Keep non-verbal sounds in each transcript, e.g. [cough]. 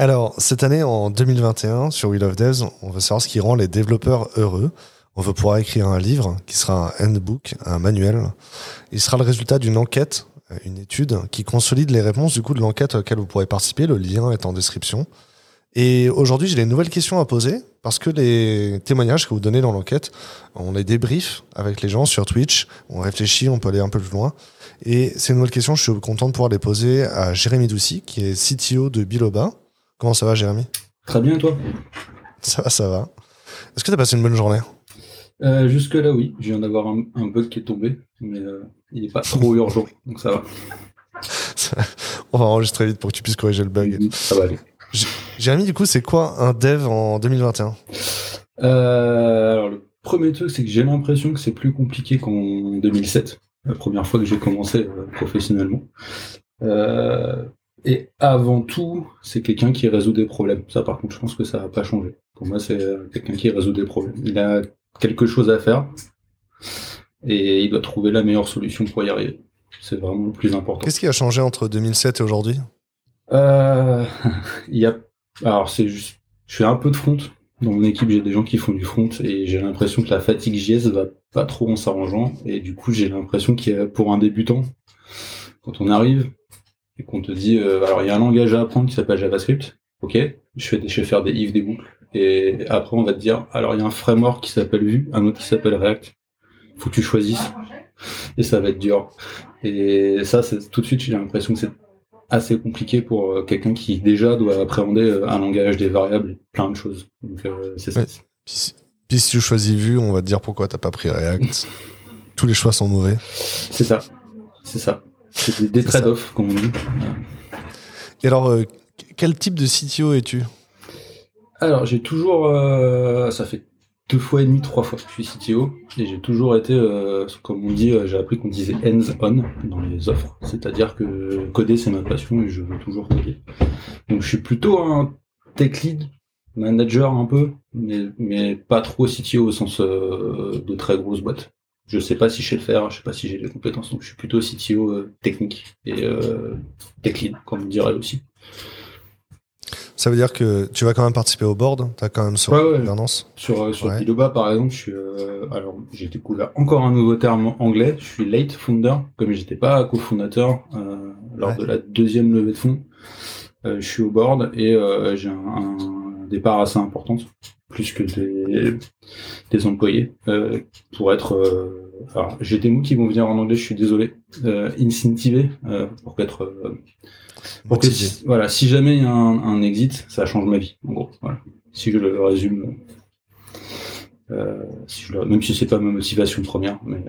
Alors, cette année, en 2021, sur We Love Devs, on veut savoir ce qui rend les développeurs heureux. On veut pouvoir écrire un livre qui sera un handbook, un manuel. Il sera le résultat d'une enquête, une étude qui consolide les réponses du coup de l'enquête à laquelle vous pourrez participer. Le lien est en description. Et aujourd'hui, j'ai des nouvelles questions à poser parce que les témoignages que vous donnez dans l'enquête, on les débrief avec les gens sur Twitch, on réfléchit, on peut aller un peu plus loin. Et ces nouvelles questions, je suis content de pouvoir les poser à Jérémy Doucy, qui est CTO de Biloba. Comment ça va, Jérémy? Très bien, toi? Ça va, ça va. Est-ce que tu as passé une bonne journée? Euh, Jusque-là, oui. Je viens d'avoir un, bug qui est tombé, mais euh, il n'est pas trop urgent, donc ça va. [laughs] on va enregistrer vite pour que tu puisses corriger le bug. Ça va aller. Jérémy, du coup, c'est quoi un dev en 2021 euh, Alors, le premier truc, c'est que j'ai l'impression que c'est plus compliqué qu'en 2007, la première fois que j'ai commencé professionnellement. Euh, et avant tout, c'est quelqu'un qui résout des problèmes. Ça, par contre, je pense que ça va pas changer. Pour moi, c'est quelqu'un qui résout des problèmes. Il a quelque chose à faire et il doit trouver la meilleure solution pour y arriver. C'est vraiment le plus important. Qu'est-ce qui a changé entre 2007 et aujourd'hui? Euh, [laughs] il y a, alors c'est juste, je fais un peu de front. Dans mon équipe, j'ai des gens qui font du front et j'ai l'impression que la fatigue JS va pas trop en s'arrangeant. Et du coup, j'ai l'impression qu'il y a, pour un débutant, quand on arrive et qu'on te dit, euh, alors il y a un langage à apprendre qui s'appelle JavaScript. Ok, je fais, je vais faire des if, des boucles. Et après, on va te dire, alors il y a un framework qui s'appelle Vue, un autre qui s'appelle React. Faut que tu choisisses. Et ça va être dur. Et ça, c'est tout de suite, j'ai l'impression que c'est assez compliqué pour euh, quelqu'un qui déjà doit appréhender euh, un langage des variables, plein de choses. Donc euh, c'est ça. Puis, si tu choisis Vue, on va te dire pourquoi t'as pas pris React. [laughs] Tous les choix sont mauvais. C'est ça. C'est ça. C'est des, trade-offs, comme on dit. Et alors, quel type de CTO es-tu? Alors, j'ai toujours. ça fait deux fois et demi, trois fois que je suis CTO, et j'ai toujours été, euh, comme on dit, euh, j'ai appris qu'on disait hands-on dans les offres, c'est-à-dire que coder c'est ma passion et je veux toujours coder. Donc je suis plutôt un tech lead, manager un peu, mais, mais pas trop CTO au sens euh, de très grosse boîte. Je sais pas si je sais le faire, je sais pas si j'ai les compétences, donc je suis plutôt CTO technique et tech lead, comme on dirait aussi. Ça veut dire que tu vas quand même participer au board Tu as quand même sur ouais, gouvernance Sur, euh, sur par exemple, je suis, euh, alors, j'ai découvert encore un nouveau terme anglais. Je suis late founder, comme j'étais pas cofondateur euh, lors de la deuxième levée de fonds. Euh, je suis au board et euh, j'ai un, un, départ assez important, plus que des, des employés, pour être. alors, j'ai des mots qui vont venir en anglais, je suis désolé. incentivé, pour être si, voilà, si jamais il y a un, exit, ça change ma vie, en gros. Voilà. Si je le résume, euh, si je même si c'est pas ma motivation première, mais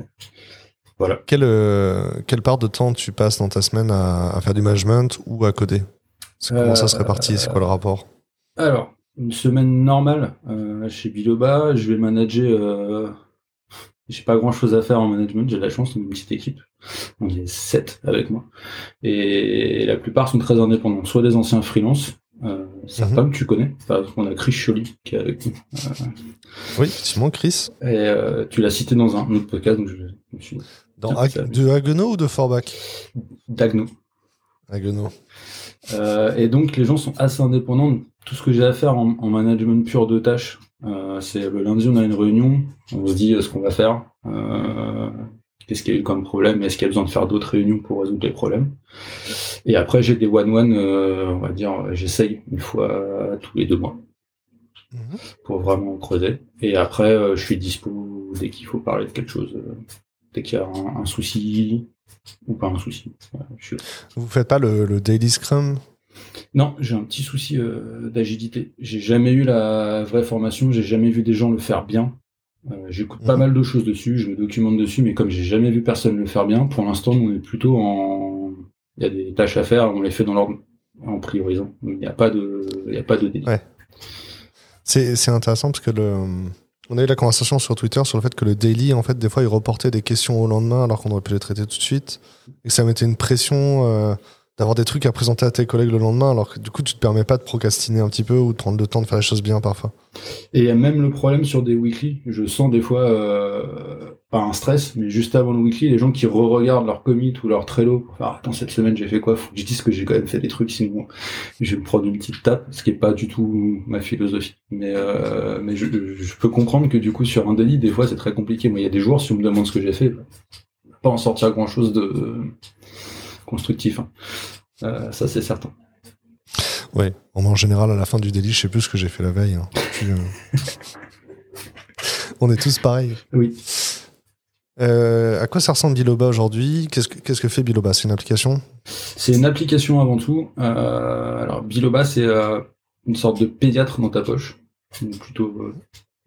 voilà. Quelle, euh, quelle part de temps tu passes dans ta semaine à, faire du management ou à coder? Comment ça se répartit C'est quoi le rapport? Alors, une semaine normale euh, chez Biloba, je vais manager j'ai pas grand chose à faire en management, j'ai la chance, on une petite équipe. On est sept avec moi. Et la plupart sont très indépendants, soit des anciens freelance, euh, certains mhm. que tu connais. Enfin, on a Chris Choly qui est avec nous. Euh, oui, effectivement, Chris. Et euh, tu l'as cité dans un autre podcast, donc je, suis. Dans de Haguenau ou de Forbach? D'Agno. Haguenau. Euh, et donc les gens sont assez indépendants. Tout ce que j'ai à faire en, en management pur de tâches, euh, c'est le lundi, on a une réunion, on se dit euh, ce qu'on va faire, euh, qu'est-ce qu'il y a eu comme problème, est-ce qu'il y a besoin de faire d'autres réunions pour résoudre les problèmes? Et après, j'ai des one-one, on va dire, j'essaye une fois tous les deux mois mhm. pour vraiment creuser. Et après, je suis dispo dès qu'il faut parler de quelque chose, dès qu'il y a un, souci ou pas un souci. Vous faites pas le, le daily scrum? Non, j'ai un petit souci euh, d'agilité. J'ai jamais eu la vraie formation, j'ai jamais vu des gens le faire bien. Euh, j'écoute pas mhm. mal de choses dessus, je me documente dessus, mais comme j'ai jamais vu personne le faire bien, pour l'instant, on est plutôt en. Il y a des tâches à faire, on les fait dans l'ordre en priorisant. Il n'y a pas de, il y a pas de Ouais. C'est intéressant parce que le. On a eu la conversation sur Twitter sur le fait que le daily, en fait, des fois, il reportait des questions au lendemain alors qu'on aurait pu les traiter tout de suite. Et que ça mettait une pression. Euh, d'avoir des trucs à présenter à tes collègues le lendemain, alors que du coup, tu te permets pas de procrastiner un petit peu ou de prendre le temps de faire les choses bien parfois. Et il y a même le problème sur des weekly. Je sens des fois, euh, pas un stress, mais juste avant le weekly, les gens qui re-regardent leur commit ou leur Trello pour attends cette semaine j'ai fait quoi? Faut que je dise que j'ai quand même fait des trucs, sinon je vais me prendre une petite tape, ce qui est pas du tout ma philosophie. Mais euh, je, peux comprendre que du coup sur un daily, des fois c'est très compliqué. Moi, il y a des jours si on me demande ce que j'ai fait, pas en sortir grand chose de constructif. Hein. Euh, ça, c'est certain. Oui, en général, à la fin du délit, je sais plus ce que j'ai fait la veille. Hein. Euh, [laughs] on est tous pareils. Oui. Euh, à quoi ça ressemble Biloba aujourd'hui? Qu'est-ce que, qu'est-ce que fait Biloba? C'est une application? C'est une application avant tout. alors, Biloba, c'est une sorte de pédiatre dans ta poche. plutôt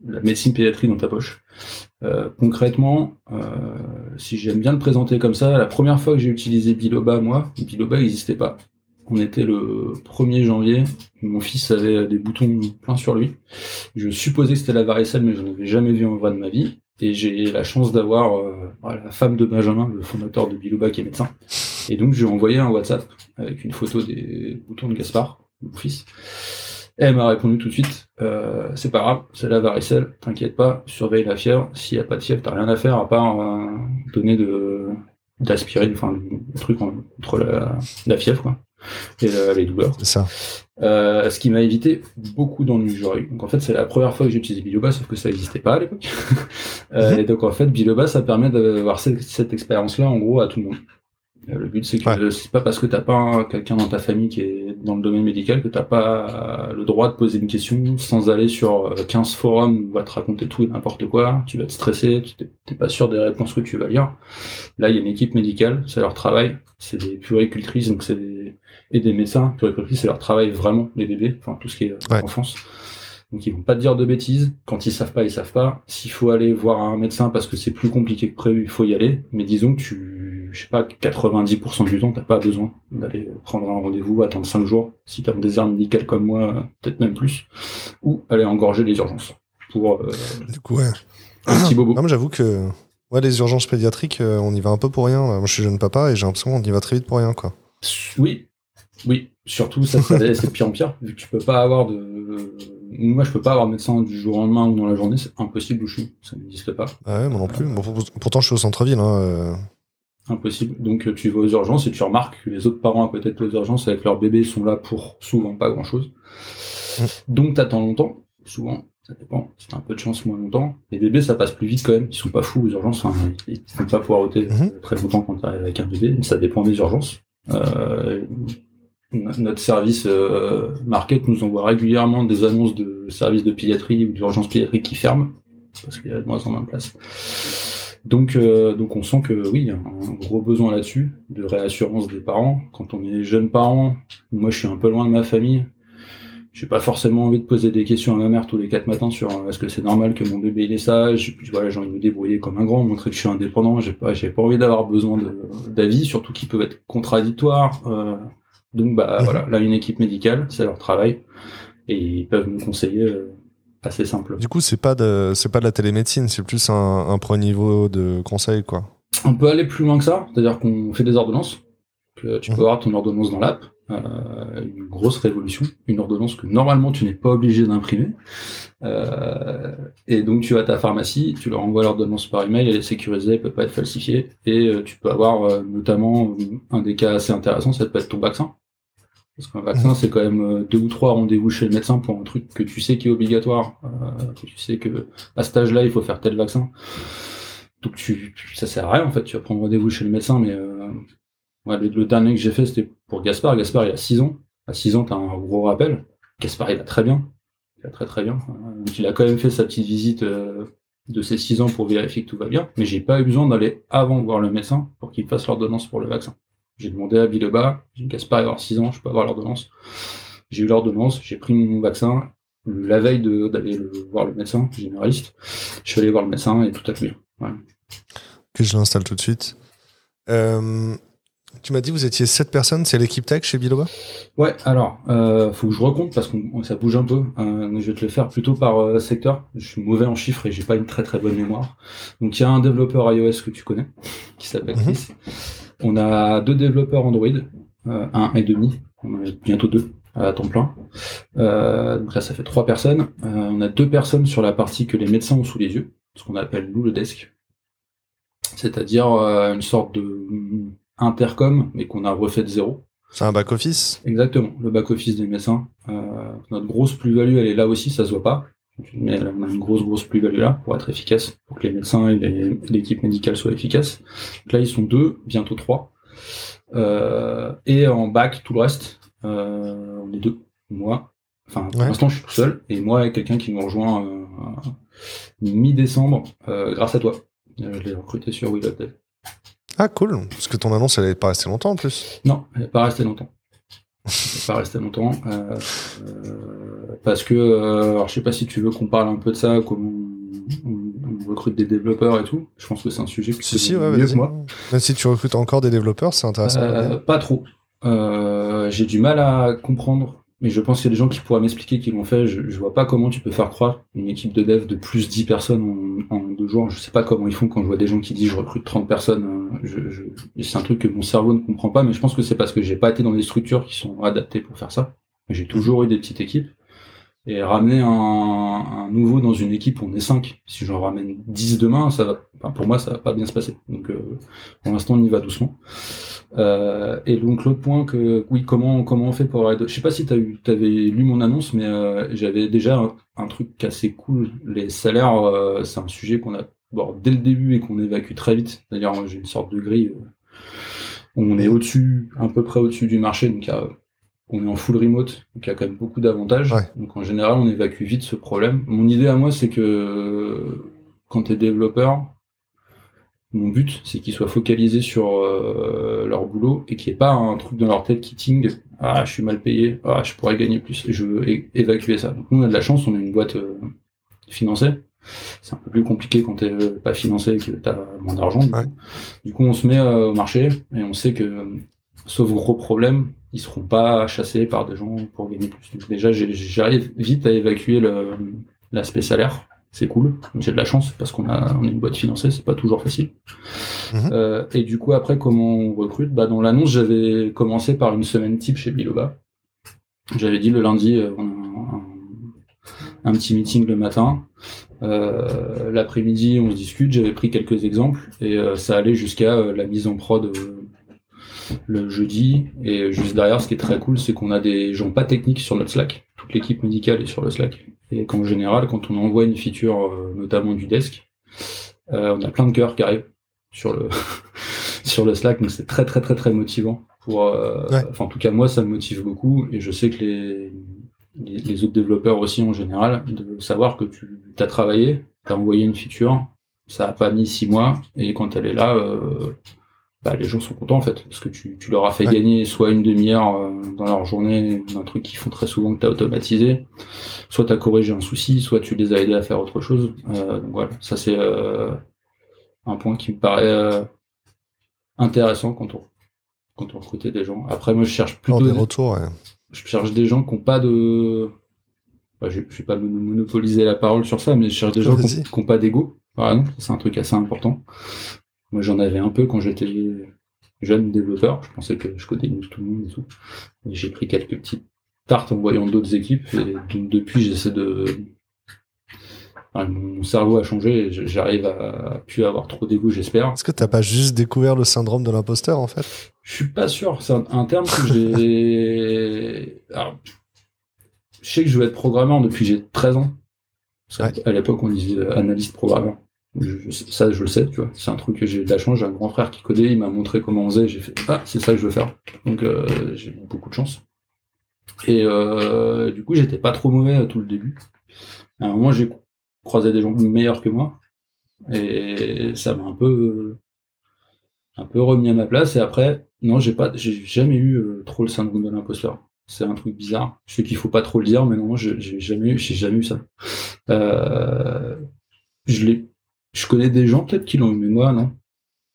la médecine pédiatrie dans ta poche. Euh, concrètement, euh, si j'aime bien le présenter comme ça, la première fois que j'ai utilisé Biloba, moi, Biloba n'existait pas. On était le 1er janvier, mon fils avait des boutons plein sur lui. Je supposais que c'était la varicelle, mais je n'en avais jamais vu en vrai de ma vie. Et j'ai la chance d'avoir euh, la femme de Benjamin, le fondateur de Biloba, qui est médecin. Et donc, je lui ai envoyé un WhatsApp avec une photo des boutons de Gaspard, mon fils. Et elle m'a répondu tout de suite, euh, c'est pas grave, c'est la varicelle, t'inquiète pas, surveille la fièvre. S'il n'y a pas de fièvre, t'as rien à faire à part euh, donner de d'aspirine, enfin le truc contre la, la, fièvre quoi, et les douleurs. C'est ça. Euh, ce qui m'a évité beaucoup d'ennuis. Donc en fait, c'est la première fois que j'ai utilisé Biloba, sauf que ça n'existait pas à l'époque. [laughs] euh, mhm. Et donc en fait, Biloba, ça permet d'avoir cette, cette expérience-là en gros à tout le monde. Euh, le but, c'est que c'est pas parce que t'as pas quelqu'un dans ta famille qui est dans le domaine médical que t'as pas le droit de poser une question sans aller sur 15 euh, forums où on va te raconter tout et n'importe quoi. Tu vas te stresser, tu t'es pas sûr des réponses que tu vas lire. Là, il y a une équipe médicale, c'est leur travail. C'est des puricultrices, donc c'est des, et des médecins. Puricultrices, c'est leur travail vraiment, les bébés, enfin tout ce qui est euh, enfance. Donc ils vont pas te dire de bêtises. Quand ils savent pas, ils savent pas. S'il faut aller voir un médecin parce que c'est plus compliqué que prévu, il faut y aller. Mais disons que tu je sais pas, 90% du temps, t'as pas besoin d'aller prendre un rendez-vous, attendre 5 jours, si t'as un désert médical comme moi, peut-être même plus, ou aller engorger les urgences pour euh, du coup, ouais. [clears throat] un petit bobo. Non, j'avoue que ouais, les urgences pédiatriques, euh, on y va un peu pour rien. Moi, je suis jeune papa et j'ai l'impression qu'on y va très vite pour rien, quoi. Oui, oui. Surtout, ça, c'est pire en pire, vu que tu peux pas avoir de. Moi, je peux pas avoir médecin du jour au lendemain ou dans la journée, c'est impossible où je suis, ça n'existe pas. Ah ouais, moi non plus. Bon, pourtant, je suis au centre-ville. Hein, euh. Impossible. Donc tu vas aux urgences et tu remarques que les autres parents à côté de aux urgences avec leur bébé sont là pour souvent pas grand chose. [laughs] Donc t'attends longtemps, souvent, ça dépend, si t'as un peu de chance moins longtemps. Les bébés ça passe plus vite quand même, ils sont pas fous aux urgences, enfin, ils ne pas pouvoir ôter mm-hmm. [laughs] très longtemps quand t'arrives avec un bébé, ça dépend des urgences. Euh, notre service euh, market nous envoie régulièrement des annonces de services de pédiatrie ou d'urgence pédiatrique qui ferment, parce qu'il y a de moins en moins de place. Donc, euh, donc on sent que oui, il y a un gros besoin là-dessus, de réassurance des parents. Quand on est jeune parent, moi je suis un peu loin de ma famille, j'ai pas forcément envie de poser des questions à ma mère tous les quatre matins sur euh, est-ce que c'est normal que mon bébé il est sage. Puis voilà, j'ai envie de me débrouiller comme un grand, montrer que je suis indépendant. J'ai pas, j'ai pas envie d'avoir besoin d'avis, surtout qui peuvent être contradictoires. Euh, donc bah mhm. voilà, là une équipe médicale, c'est leur travail et ils peuvent me conseiller assez simple. Du coup, c'est pas de, c'est pas de la télémédecine, c'est plus un, un premier niveau de conseil, quoi. On peut aller plus loin que ça, c'est-à-dire qu'on fait des ordonnances. Que tu peux mhm. avoir ton ordonnance dans l'app, euh, une grosse révolution, une ordonnance que normalement tu n'es pas obligé d'imprimer. Euh, et donc tu vas à ta pharmacie, tu leur envoies l'ordonnance par email, elle est sécurisée, elle peut pas être falsifiée, et euh, tu peux avoir euh, notamment un des cas assez intéressants, ça peut être ton vaccin. Parce qu'un vaccin, c'est quand même euh, deux ou trois rendez-vous chez le médecin pour un truc que tu sais qui est obligatoire, euh, que tu sais que à cet âge-là, il faut faire tel vaccin. Donc tu, ça sert à rien en fait. Tu vas prendre rendez-vous chez le médecin, mais euh, le, dernier que j'ai fait, c'était pour Gaspard. Gaspard, il a 6 ans. À 6 ans, t'as un gros rappel. Gaspard, il va très bien. Il va très très bien. Donc il a quand même fait sa petite visite de ses 6 ans pour vérifier que tout va bien. Mais j'ai pas eu besoin d'aller avant voir le médecin pour qu'il fasse l'ordonnance pour le vaccin. J'ai demandé à Villeba, j'ai une Gaspard avoir 6 ans, je peux avoir l'ordonnance. J'ai eu l'ordonnance, j'ai pris mon vaccin. La veille d'aller voir le médecin généraliste, je suis allé voir le médecin et tout a bien. Que je l'installe tout de suite. Euh, tu m'as dit que vous étiez 7 personnes, c'est l'équipe tech chez Biloba? Ouais, alors, euh, faut que je recompte parce que ça bouge un peu. Euh, je vais te le faire plutôt par euh, secteur. Je suis mauvais en chiffres et j'ai pas une très très bonne mémoire. Donc il y a un développeur iOS que tu connais, qui s'appelle mhm. Chris. On a deux développeurs Android, un et demi, on en a bientôt deux à temps plein. donc là, ça fait trois personnes. on a deux personnes sur la partie que les médecins ont sous les yeux, ce qu'on appelle nous le desk, c'est-à-dire une sorte de intercom, mais qu'on a refait de zéro. C'est un back-office? Exactement, le back-office des médecins. notre grosse plus-value, elle est là aussi, ça se voit pas. On a une grosse, grosse plus-value là pour être efficace, pour que les médecins et l'équipe médicale soient efficaces. Donc là, ils sont deux, bientôt trois. Euh, et en bac, tout le reste, euh, on est deux. Moi, enfin, pour l'instant, je suis tout seul. Et moi, quelqu'un qui nous rejoint euh, mi-décembre, grâce à toi. je l'ai recruté sur of Ah, cool. Parce que ton annonce, elle n'est pas restée longtemps en plus. Non, elle n'est pas restée longtemps. Pas restée longtemps. parce que, alors, je sais pas si tu veux qu'on parle un peu de ça, comment on recrute des développeurs et tout. Je pense que c'est un sujet que si, si, ouais, mieux que moi. Même si tu recrutes encore des développeurs, c'est intéressant. Euh, pas trop. Euh, j'ai du mal à comprendre, mais je pense qu'il y a des gens qui pourraient m'expliquer qui l'ont fait. Je, je, vois pas comment tu peux faire croire une équipe de dev de plus 10 personnes en, deux jours. Je sais pas comment ils font quand je vois des gens qui disent je recrute 30 personnes. Euh, c'est un truc que mon cerveau ne comprend pas, mais je pense que c'est parce que j'ai pas été dans des structures qui sont adaptées pour faire ça. J'ai toujours eu des petites équipes. Et ramener un, un, nouveau dans une équipe on est 5, si j'en ramène 10 demain, ça va, enfin pour moi, ça va pas bien se passer. Donc, euh, pour l'instant, on y va doucement. Euh, et donc, l'autre point que, oui, comment, comment on fait pour je sais pas si tu avais lu mon annonce, mais euh, j'avais déjà un, truc assez cool. Les salaires, euh, c'est un sujet qu'on a bon, dès le début et qu'on évacue très vite. C'est-à-dire, j'ai une sorte de grille où on est au-dessus, à peu près au-dessus du marché, donc on est en full remote, donc il y a quand même beaucoup d'avantages. Donc en général, on évacue vite ce problème. Mon idée à moi, c'est que quand tu es développeur, mon but, c'est qu'ils soient focalisés sur euh, leur boulot et qu'il n'y ait pas un truc dans leur tête qui ting Ah, je suis mal payé, ah, je pourrais gagner plus. Et je veux évacuer ça. Donc nous, on a de la chance, on a une boîte euh, financée. C'est un peu plus compliqué quand tu n'es pas financé et que tu as moins d'argent. Du, coup, on se met euh, au marché et on sait que, sauf gros problème, ils seront pas chassés par des gens pour gagner plus. Donc déjà, j'arrive vite à évacuer l'aspect salaire. C'est cool. J'ai de la chance parce qu'on a, on est une boîte financée, c'est pas toujours facile. Mhm. Euh, et du coup, après, comment on recrute? Bah, Dans l'annonce, j'avais commencé par une semaine type chez Biloba. J'avais dit le lundi, euh, on a un, petit meeting le matin. Euh, l'après-midi, on se discute. J'avais pris quelques exemples et ça allait jusqu'à la mise en prod le jeudi. Et juste derrière, ce qui est très cool, c'est qu'on a des gens pas techniques sur notre Slack. Toute l'équipe médicale est sur le Slack. Et qu'en général, quand on envoie une feature, euh, notamment du desk, euh, on a plein de cœurs qui arrivent sur le [laughs] sur le Slack. Donc c'est très très très très motivant. Pour, euh, Enfin, en tout cas, moi, ça me motive beaucoup. Et je sais que les, les, autres développeurs aussi, en général, de savoir que tu as travaillé, tu as envoyé une feature, ça a pas mis six mois, et quand elle est là, bah, les gens sont contents en fait, parce que tu, tu leur as fait gagner soit une demi-heure euh, dans leur journée d'un truc qu'ils font très souvent que tu as automatisé, soit tu as corrigé un souci, soit tu les as aidés à faire autre chose. Euh, donc voilà, ça c'est euh, un point qui me paraît intéressant quand on, quand on recrutait des gens. Après, moi je cherche plutôt. des retours, Je cherche des gens qui n'ont pas de. je ne vais pas monopoliser la parole sur ça, mais je cherche des gens qui n'ont pas d'ego. c'est un truc assez important. Moi, j'en avais un peu quand j'étais jeune développeur. Je pensais que je codais tout le monde et tout. j'ai pris quelques petites tartes en voyant d'autres équipes. Et depuis, j'essaie de. mon cerveau a changé et j'arrive à plus avoir trop d'ego, j'espère. Est-ce que t'as pas juste découvert le syndrome de l'imposteur en fait? Je suis pas sûr. C'est un, terme que j'ai. [laughs] je sais que je veux être programmeur depuis j'ai 13 ans. À l'époque, on disait analyste programmeur ça, je le sais, tu vois. C'est un truc que j'ai eu de la chance. J'ai un grand frère qui codait, il m'a montré comment on faisait. J'ai fait, ah, c'est ça que je veux faire. Donc, euh, j'ai beaucoup de chance. Et euh, du coup, j'étais pas trop mauvais à tout le début. À un moment, j'ai croisé des gens meilleurs que moi. Et ça m'a un peu, un peu remis à ma place. Et après, non, j'ai pas, j'ai jamais eu euh, trop le syndrome de l'imposteur. C'est un truc bizarre. Je sais qu'il faut pas trop le dire, mais non, j'ai jamais, j'ai jamais eu ça. Euh, je l'ai je connais des gens peut-être qui l'ont eu, mais moi, non.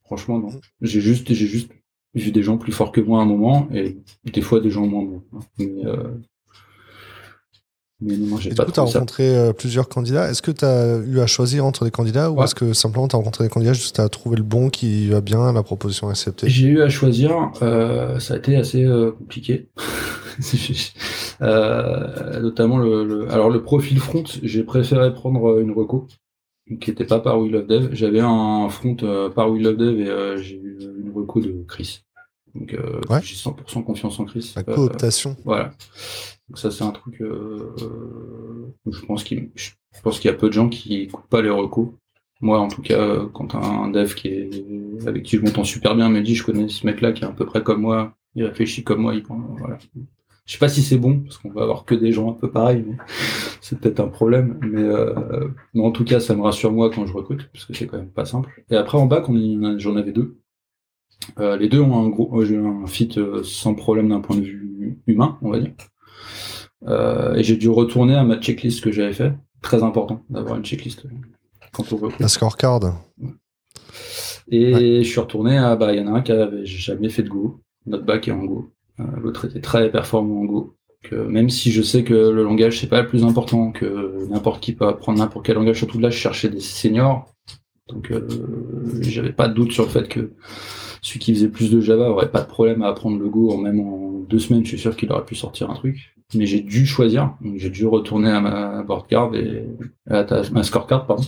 Franchement, non. J'ai juste, j'ai juste vu des gens plus forts que moi à un moment et des fois des gens moins bons. Mais, euh, Mais non, j'ai pas du coup, tu as rencontré euh, plusieurs candidats. Est-ce que tu as eu à choisir entre les candidats ou est-ce que simplement tu as rencontré des candidats juste à trouver le bon qui va bien, la proposition acceptée? J'ai eu à choisir. Euh, ça a été assez euh, compliqué. [laughs] notamment le, Alors, le profil front, j'ai préféré prendre une reco qui n'était pas par We Love Dev. J'avais un front par We Love Dev et j'ai eu une reco de Chris. Donc euh, j'ai 100% confiance en Chris. La cooptation. voilà. Donc ça c'est un truc. Euh, je pense qu'il, je pense qu'il y a peu de gens qui écoutent pas les recos. Moi en tout cas, quand un dev qui est avec qui je m'entends super bien me dit je connais ce mec-là qui est à peu près comme moi, il réfléchit comme moi, il voilà. Je sais pas si c'est bon parce qu'on va avoir que des gens un peu pareils, mais c'est peut-être un problème. Mais, euh, mais en tout cas, ça me rassure moi quand je recrute parce que c'est quand même pas simple. Et après en bac, j'en avais deux. Euh, les deux ont un gros, un fit euh, sans problème d'un point de vue humain, on va dire. Euh, et j'ai dû retourner à ma checklist que j'avais fait. Très important d'avoir une checklist quand on veut. La scorecard. Et je suis retourné à, bah, il y en a un qui avait jamais fait de Go. Notre bac est en Go. L'autre était très performant en Go. Que même si je sais que le langage c'est pas le plus important, que n'importe qui peut apprendre n'importe quel langage, surtout là je cherchais des seniors, donc j'avais pas de doute sur le fait que celui qui faisait plus de Java aurait pas de problème à apprendre le Go en même en deux semaines. Je suis sûr qu'il aurait pu sortir un truc. Mais j'ai dû choisir. Donc j'ai dû retourner à ma board card et à ma scorecard, pardon,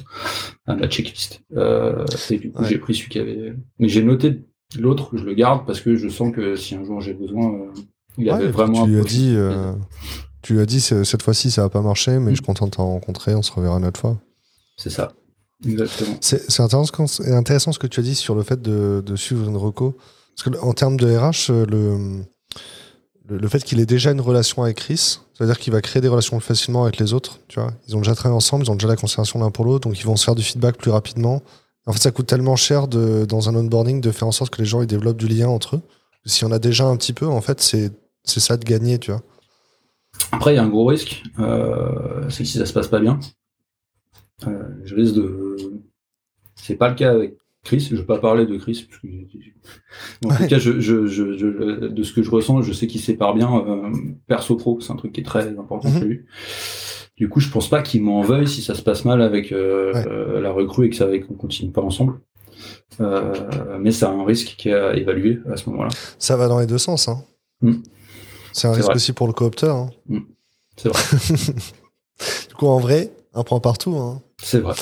à ma checklist. Euh, et du coup, j'ai pris celui qui avait. Mais j'ai noté l'autre. Je le garde parce que je sens que si un jour j'ai besoin, euh, il avait vraiment. Tu lui as dit. Euh, tu lui as dit cette fois-ci ça va pas marcher, mais je suis content de t'en rencontrer. On se reverra une autre fois. C'est ça. Exactement. C'est intéressant, intéressant, ce que tu as dit sur le fait de, de suivre une reco. Parce que en termes de RH, euh, le, le, fait qu'il ait déjà une relation avec Chris, c'est-à-dire qu'il va créer des relations facilement avec les autres. Tu vois, ils ont déjà travaillé ensemble, ils ont déjà la considération l'un pour l'autre, donc ils vont se faire du feedback plus rapidement. En fait, ça coûte tellement cher de, dans un onboarding de faire en sorte que les gens ils développent du lien entre eux. S'il y en a déjà un petit peu, en fait, c'est ça de gagner, tu vois. Après, il y a un gros risque, euh, c'est que si ça se passe pas bien, euh, je risque de. C'est pas le cas avec Chris, je ne vais pas parler de Chris, en tout cas, je, je, de ce que je ressens, je sais qu'il sépare bien euh, perso pro, c'est un truc qui est très important pour mhm. lui. Du coup, je pense pas qu'il m'en veuille si ça se passe mal avec euh, la recrue et que ça qu'on continue pas ensemble. mais c'est un risque qui est à évaluer à ce moment-là. Ça va dans les deux sens. Hein. Mm. C'est un risque aussi pour le coopteur. Hein. Mm. C'est vrai. [laughs] du coup, en vrai, un point partout. Hein. C'est vrai.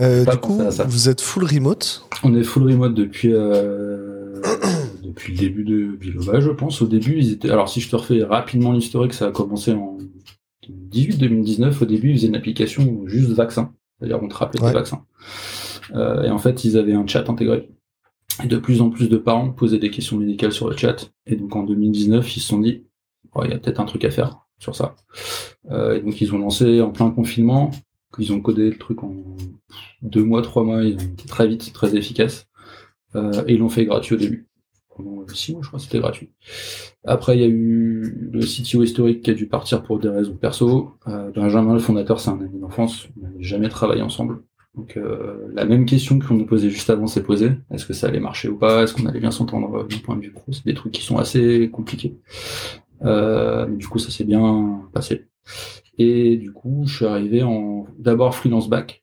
Euh, du coup, vous êtes full remote On est full remote depuis, euh, [coughs] depuis le début de Bilova, je pense. Au début, ils étaient. Alors, si je te refais rapidement l'historique, ça a commencé en 2018-2019. Au début, ils faisaient une application juste vaccin. C'est-à-dire, on te rappelait des vaccins. Euh, et en fait, ils avaient un chat intégré. Et de plus en plus de parents posaient des questions médicales sur le chat. Et donc, en 2019, ils se sont dit, oh, il y a peut-être un truc à faire sur ça. Euh, et donc ils ont lancé en plein confinement, ils ont codé le truc en deux mois, trois mois, ils ont été très vite, très efficace. Euh, et ils l'ont fait gratuit au début. Pendant six mois, je crois, c'était gratuit. Après, il y a eu le CTO historique qui a dû partir pour des raisons perso. Euh, Benjamin, le fondateur, c'est un ami d'enfance. On n'avait jamais travaillé ensemble. Donc euh, la même question qu'on nous posait juste avant s'est posée. Est-ce que ça allait marcher ou pas? Est-ce qu'on allait bien s'entendre du point de vue pro? C'est des trucs qui sont assez compliqués. Euh, du coup, ça s'est bien passé. Et du coup, je suis arrivé en d'abord freelance back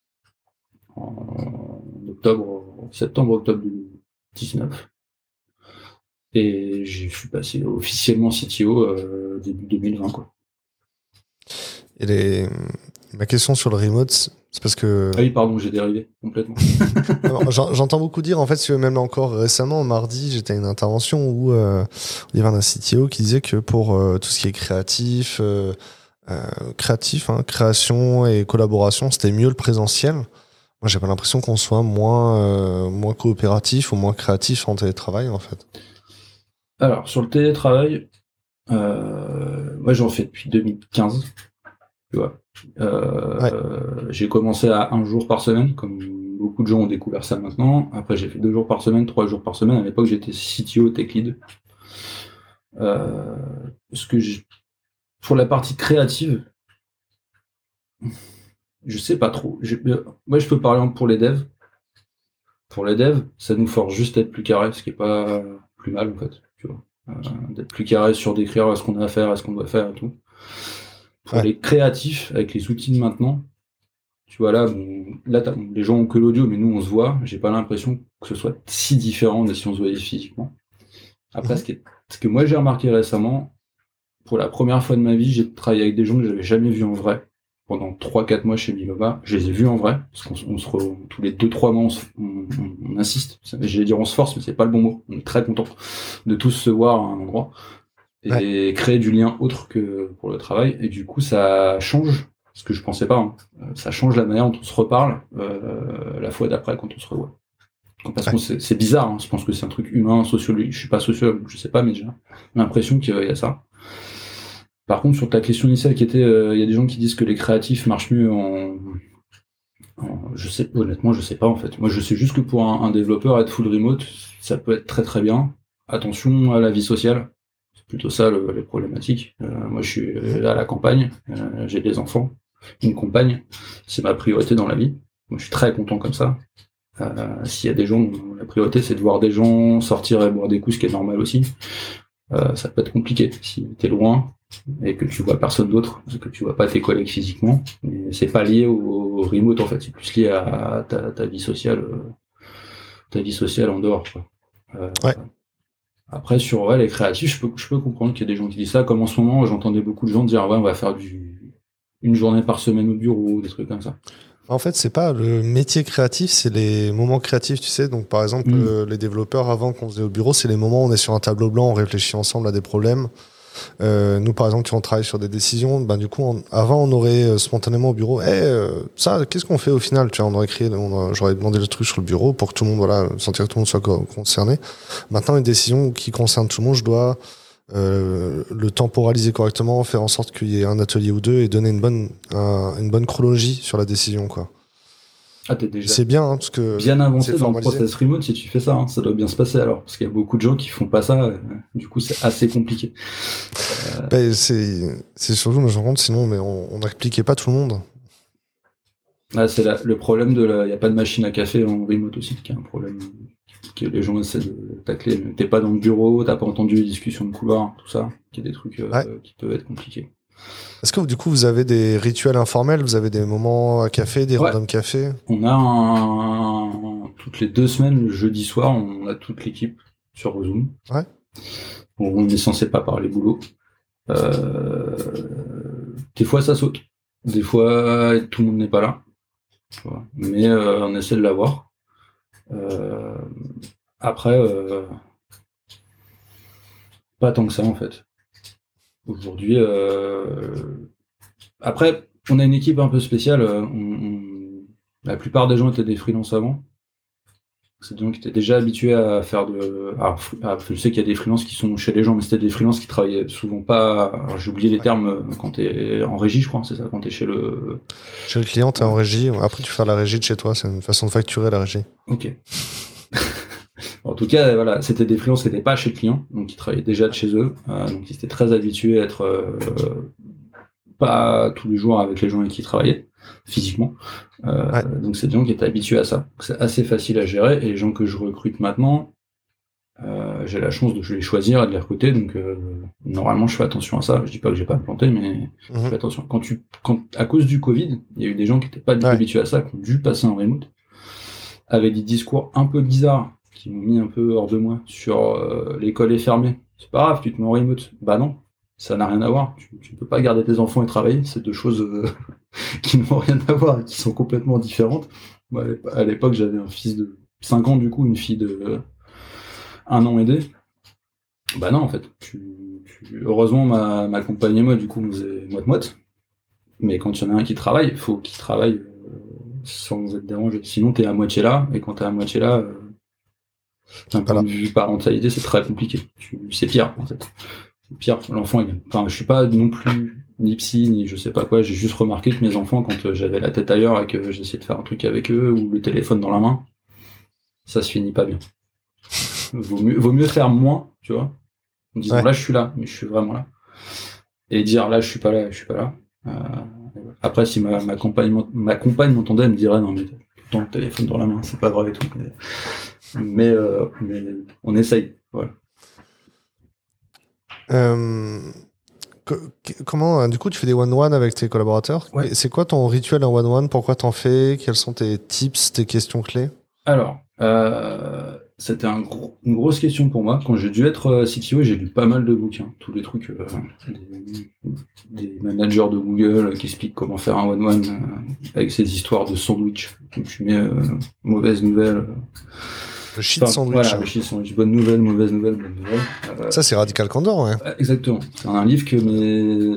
en octobre, septembre-octobre 2019. Et je suis passé officiellement CTO euh, début 2020. Quoi. Et les... ma question sur le remote, c'est parce que. Ah oui, pardon, j'ai dérivé complètement. [laughs] J'entends beaucoup dire, en fait, même encore récemment, mardi, j'étais à une intervention où euh, il y avait un CTO qui disait que pour euh, tout ce qui est créatif, euh, créatif, hein, création et collaboration, c'était mieux le présentiel. Moi, j'ai pas l'impression qu'on soit moins, moins coopératif ou moins créatif en télétravail, en fait. Alors, sur le télétravail, moi, j'en fais depuis 2015. Tu vois. Euh, j'ai commencé à un jour par semaine, comme beaucoup de gens ont découvert ça maintenant. Après, j'ai fait deux jours par semaine, trois jours par semaine. À l'époque, j'étais CTO Tech Lead. Euh, ce que pour la partie créative, je sais pas trop. moi, je peux parler pour les devs. Pour les devs, ça nous force juste d'être plus carré, ce qui est pas plus mal en fait. Euh, d'être plus carré sur d'écrire ce qu'on a à faire, ce qu'on doit faire et tout. Pour les créatifs, avec les outils de maintenant, tu vois là, là les gens ont que l'audio, mais nous on se voit. J'ai pas l'impression que ce soit si différent de si on se voyait physiquement. Après, ce, ce que moi j'ai remarqué récemment, pour la première fois de ma vie, j'ai travaillé avec des gens que j'avais jamais vus en vrai pendant 3-4 mois chez Biloba. Je les ai vus en vrai, parce qu'on se tous les 2-3 mois, on, on, insiste. J'allais dire on se force, mais c'est pas le bon mot. On est très content de tous se voir à un endroit et créer du lien autre que pour le travail. Et du coup, ça change, ce que je pensais pas, hein. euh, ça change la manière dont on se reparle euh, la fois d'après quand on se revoit. Parce que c'est bizarre, hein. je pense que c'est un truc humain, sociologique. Je suis pas sociologue, je sais pas, mais j'ai l'impression qu'il y a ça. Par contre, sur ta question initiale qui était, euh, il y a des gens qui disent que les créatifs marchent mieux en, je sais, honnêtement, je sais pas en fait. Moi, je sais juste que pour un, développeur, être full remote, ça peut être très très bien. Attention à la vie sociale. C'est plutôt ça les problématiques. Euh, moi, je suis là à la campagne, euh, j'ai des enfants, une compagne. C'est ma priorité dans la vie. Moi, je suis très content comme ça. S'il y a des gens, la priorité c'est de voir des gens sortir et boire des coups, ce qui est normal aussi. ça peut être compliqué. Si tu es loin, et que tu vois personne d'autre, que tu vois pas tes collègues physiquement. C'est pas lié au, remote en fait, c'est plus lié à ta, vie sociale, euh, ta vie sociale en dehors. Euh, après sur les créatifs, je peux, je peux comprendre qu'il y a des gens qui disent ça. Comme en ce moment, j'entendais beaucoup de gens dire ouais, on va faire du une journée par semaine au bureau, des trucs comme ça. En fait, c'est pas le métier créatif, c'est les moments créatifs, tu sais. Donc, par exemple, mm. euh, les développeurs, avant qu'on faisait au bureau, c'est les moments où on est sur un tableau blanc, on réfléchit ensemble à des problèmes. Euh, nous, par exemple, tu on travaille sur des décisions, ben, du coup, avant, on aurait euh, spontanément au bureau, hey, euh, ça, qu'est-ce qu'on fait au final? Tu vois, on aurait j'aurais demandé le truc sur le bureau pour que tout le monde, voilà, sentir que tout le monde soit concerné. Maintenant, une décision qui concerne tout le monde, je dois le temporaliser correctement, faire en sorte qu'il y ait un atelier ou deux et donner une bonne, chronologie sur la décision. Ah, déjà c'est bien, hein, parce que bien avancé dans le process remote si tu fais ça, hein. ça doit bien se passer alors, parce qu'il y a beaucoup de gens qui font pas ça, euh, du coup c'est assez compliqué. Euh... Ben, c'est surtout, je me rends compte, sinon, mais on n'expliquait pas tout le monde. Ah, c'est le problème de la, il n'y a pas de machine à café en remote aussi, qui est un problème que les gens essaient de tacler. T'es pas dans le bureau, t'as pas entendu les discussions de couloir, tout ça, qui est des trucs euh, qui peuvent être compliqués. Est-ce que du coup vous avez des rituels informels Vous avez des moments à café, des random café? On a un... toutes les deux semaines, le jeudi soir, on a toute l'équipe sur Zoom. Ouais. On est censé pas parler boulot. Euh, des fois ça saute. Des fois tout le monde n'est pas là. Mais euh, on essaie de l'avoir. Euh, après, pas tant que ça en fait. Aujourd'hui, euh, après, on a une équipe un peu spéciale. Euh, la plupart des gens étaient des freelances avant. C'est des gens qui étaient déjà habitués à faire de. Alors, je sais qu'il y a des freelances qui sont chez les gens, mais c'était des freelances qui travaillaient souvent pas. Alors, j'ai oublié les termes euh, quand tu es en régie, je crois, c'est ça, quand tu es chez le. Chez le client, tu es en régie. Après, tu fais la régie de chez toi. C'est une façon de facturer la régie. Ok. En tout cas, voilà, c'était des freelances qui n'étaient pas chez le client, donc qui travaillaient déjà de chez eux, euh, donc ils étaient très habitués à être euh, pas tous les jours avec les gens avec qui ils travaillaient physiquement. Euh, donc c'est des gens qui étaient habitués à ça. C'est assez facile à gérer et les gens que je recrute maintenant, j'ai la chance de les choisir et de les recruter, donc normalement je fais attention à ça. Je dis pas que j'ai pas planté, mais je mhm. fais attention. Quand tu, quand à cause du Covid, il y a eu des gens qui n'étaient pas habitués à ça, qui ont dû passer en remote, avec des discours un peu bizarres qui m'ont mis un peu hors de moi sur euh, l'école est fermée. C'est pas grave, tu te mets en remote. Bah non, ça n'a rien à voir. Tu, ne peux pas garder tes enfants et travailler. C'est deux choses euh, [laughs] qui n'ont rien à voir et qui sont complètement différentes. Moi, à l'époque, j'avais un fils de 5 ans, du coup, une fille de 1 an et demi. Bah non, en fait. Heureusement, ma, ma compagne et moi, du coup, on faisait moite-moite. Mais quand il y en a un qui travaille, il faut qu'il travaille euh, sans être dérangé. Sinon, tu es à moitié là, et quand tu es à moitié là, d'un point de vue parentalité, c'est très compliqué. C'est pire, en fait. C'est pire. L'enfant, enfin, je suis pas non plus ni psy, ni je sais pas quoi. J'ai juste remarqué que mes enfants, quand euh, j'avais la tête ailleurs et que j'essayais de faire un truc avec eux ou le téléphone dans la main, ça se finit pas bien. vaut, mieux, vaut mieux faire moins, tu vois. En disant là, je suis là, mais je suis vraiment là. Et dire là, je suis pas là, je suis pas là. Euh, après, si ma, ma compagne, ma compagne m'entendait, elle me dirait non, mais tout le temps le téléphone dans la main, c'est pas grave et tout. Euh, mais, on essaye. Voilà. Euh, comment, du coup, tu fais des one-one avec tes collaborateurs? C'est quoi ton rituel en one-one? Pourquoi t'en fais? Quels sont tes tips, tes questions clés? Alors, euh, c'était un une grosse question pour moi. Quand j'ai dû être euh, CTO, j'ai lu pas mal de bouquins, tous les trucs euh, des, managers de Google qui expliquent comment faire un one-one avec ces histoires de sandwich. Donc tu mets mauvaise nouvelle. Le shit sandwich. Voilà, le shit sandwich. Bonne nouvelle, mauvaise nouvelle, bonne nouvelle. Ça, c'est Radical Candor, ouais. Exactement. C'est un livre que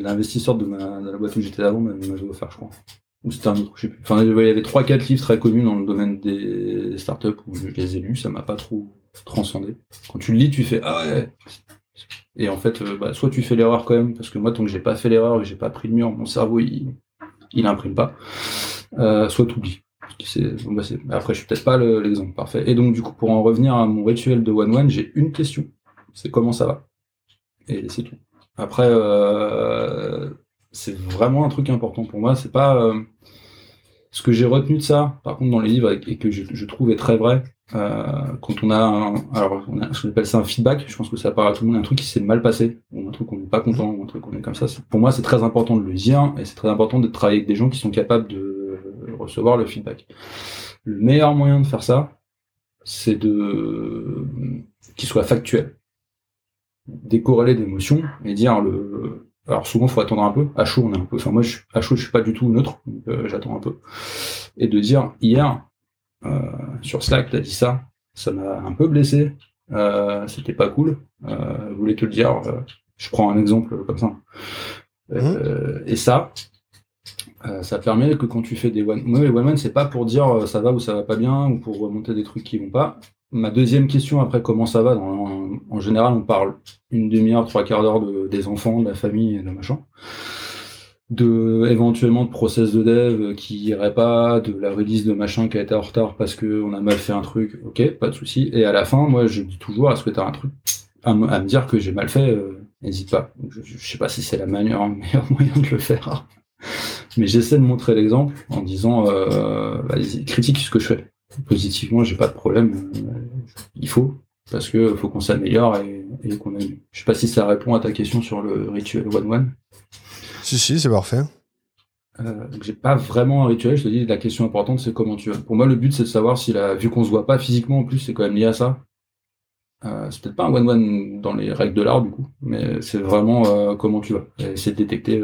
l'investisseur de, de la boîte où j'étais avant m'avait offert, je crois ou c'était un autre, je sais plus. Enfin, il y avait trois, quatre livres très connus dans le domaine des startups où je les ai lus, ça m'a pas trop transcendé. Quand tu le lis, tu fais ah ouais. Et en fait, euh, bah, soit tu fais l'erreur quand même, parce que moi, tant que j'ai pas fait l'erreur et j'ai pas pris le mur, mon cerveau il, il imprime pas. Euh, soit tu oublies. Bah, après, je suis peut-être pas l'exemple parfait. Et donc, du coup, pour en revenir à mon rituel de one one, j'ai une question. C'est comment ça va? Et c'est tout. Après, euh, c'est vraiment un truc important pour moi. C'est pas euh, ce que j'ai retenu de ça, par contre, dans les livres, et que je, trouve est très vrai, euh, quand on a, un, alors, on a, appelle ça un feedback, je pense que ça parle à tout le monde, un truc qui s'est mal passé, ou un truc qu'on n'est pas content, ou un truc qu'on est comme ça. Pour moi, c'est très important de le dire, et c'est très important de travailler avec des gens qui sont capables de recevoir le feedback. Le meilleur moyen de faire ça, c'est de qu'il soit factuel, décorréler d'émotions et dire le alors souvent, faut attendre un peu. À chaud, on est un peu. Enfin, moi, je, à chaud, je suis pas du tout neutre. Euh, j'attends un peu. Et de dire hier euh, sur Slack, t'as dit ça, ça m'a un peu blessé. Euh, C'était pas cool. Je voulais te le dire. Je prends un exemple comme ça. Mmh. et ça, ça permet que quand tu fais des one, moi les one man, c'est pas pour dire ça va ou ça va pas bien ou pour remonter des trucs qui vont pas. Ma deuxième question après comment ça va, en, général on parle une demi-heure, trois quarts d'heure de, des enfants, de la famille et de machin. De éventuellement de process de dev qui irait pas, de la release de machin qui a été en retard parce qu'on a mal fait un truc, ok, pas de souci. Et à la fin, moi je dis toujours est-ce que tu as un truc à, me dire que j'ai mal fait, euh, n'hésite pas. Je, sais pas si c'est la manière, le [laughs] meilleur moyen de le faire. Mais j'essaie de montrer l'exemple en disant euh, critique ce que je fais positivement, j'ai pas de problème. Euh, il faut, parce que faut qu'on s'améliore et, qu'on aime. Je sais pas si ça répond à ta question sur le rituel one-one. Si, si, c'est parfait. Euh, j'ai pas vraiment un rituel, je te dis, la question importante, c'est comment tu vas. Pour moi, le but, c'est de savoir si la, vu qu'on se voit pas physiquement en plus, c'est quand même lié à ça. Euh, c'est peut-être pas un one-one dans les règles de l'art, du coup, mais c'est vraiment euh, comment tu vas. C'est de détecter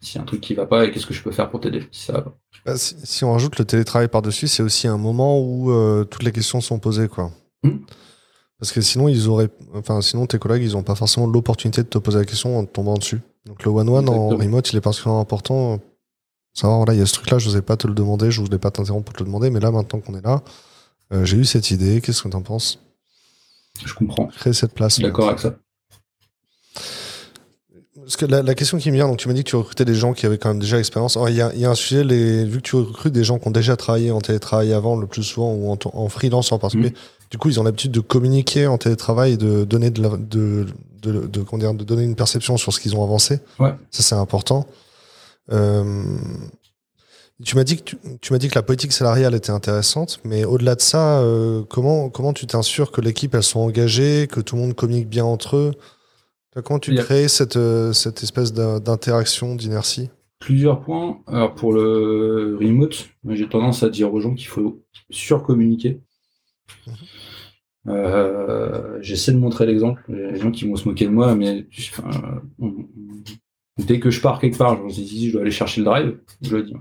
s'il y a un truc qui va pas et qu'est-ce que je peux faire pour t'aider? Si ça va bah, si, on rajoute le télétravail par-dessus, c'est aussi un moment où euh, toutes les questions sont posées, quoi. Hmm. Parce que sinon, ils auraient, enfin, sinon tes collègues, ils n'ont pas forcément l'opportunité de te poser la question en tombant dessus. Donc le one-one en remote, il est particulièrement important. Savoir, voilà, il y a ce truc-là, je n'osais pas te le demander, je voulais pas t'interrompre pour te le demander, mais là, maintenant qu'on est là, euh, j'ai eu cette idée, qu'est-ce que tu en penses? Je comprends. Créer cette place. D'accord avec ça. Parce que la, question qui me vient, donc tu m'as dit que tu recrutais des gens qui avaient quand même déjà l'expérience. Il y a, y a, un sujet, les, vu que tu recrutes des gens qui ont déjà travaillé en télétravail avant, le plus souvent, ou en, freelance en particulier, mmh. du coup, ils ont l'habitude de communiquer en télétravail et de donner de, de, de, de, comment dire, de donner une perception sur ce qu'ils ont avancé. Ouais. Ça, c'est important. Euh, tu m'as dit que tu, m'as dit que la politique salariale était intéressante, mais au-delà de ça, euh, comment comment tu t'assures que l'équipe elles sont engagées, que tout le monde communique bien entre eux? Comment tu crées cette, euh, cette espèce d'interaction, d'inertie? Plusieurs points. Alors pour le remote, j'ai tendance à dire aux gens qu'il faut surcommuniquer. Mhm. Euh, j'essaie de montrer l'exemple. Il y a des gens qui vont se moquer de moi, mais dès que je pars quelque part, je me dis je dois aller chercher le drive, je le dis.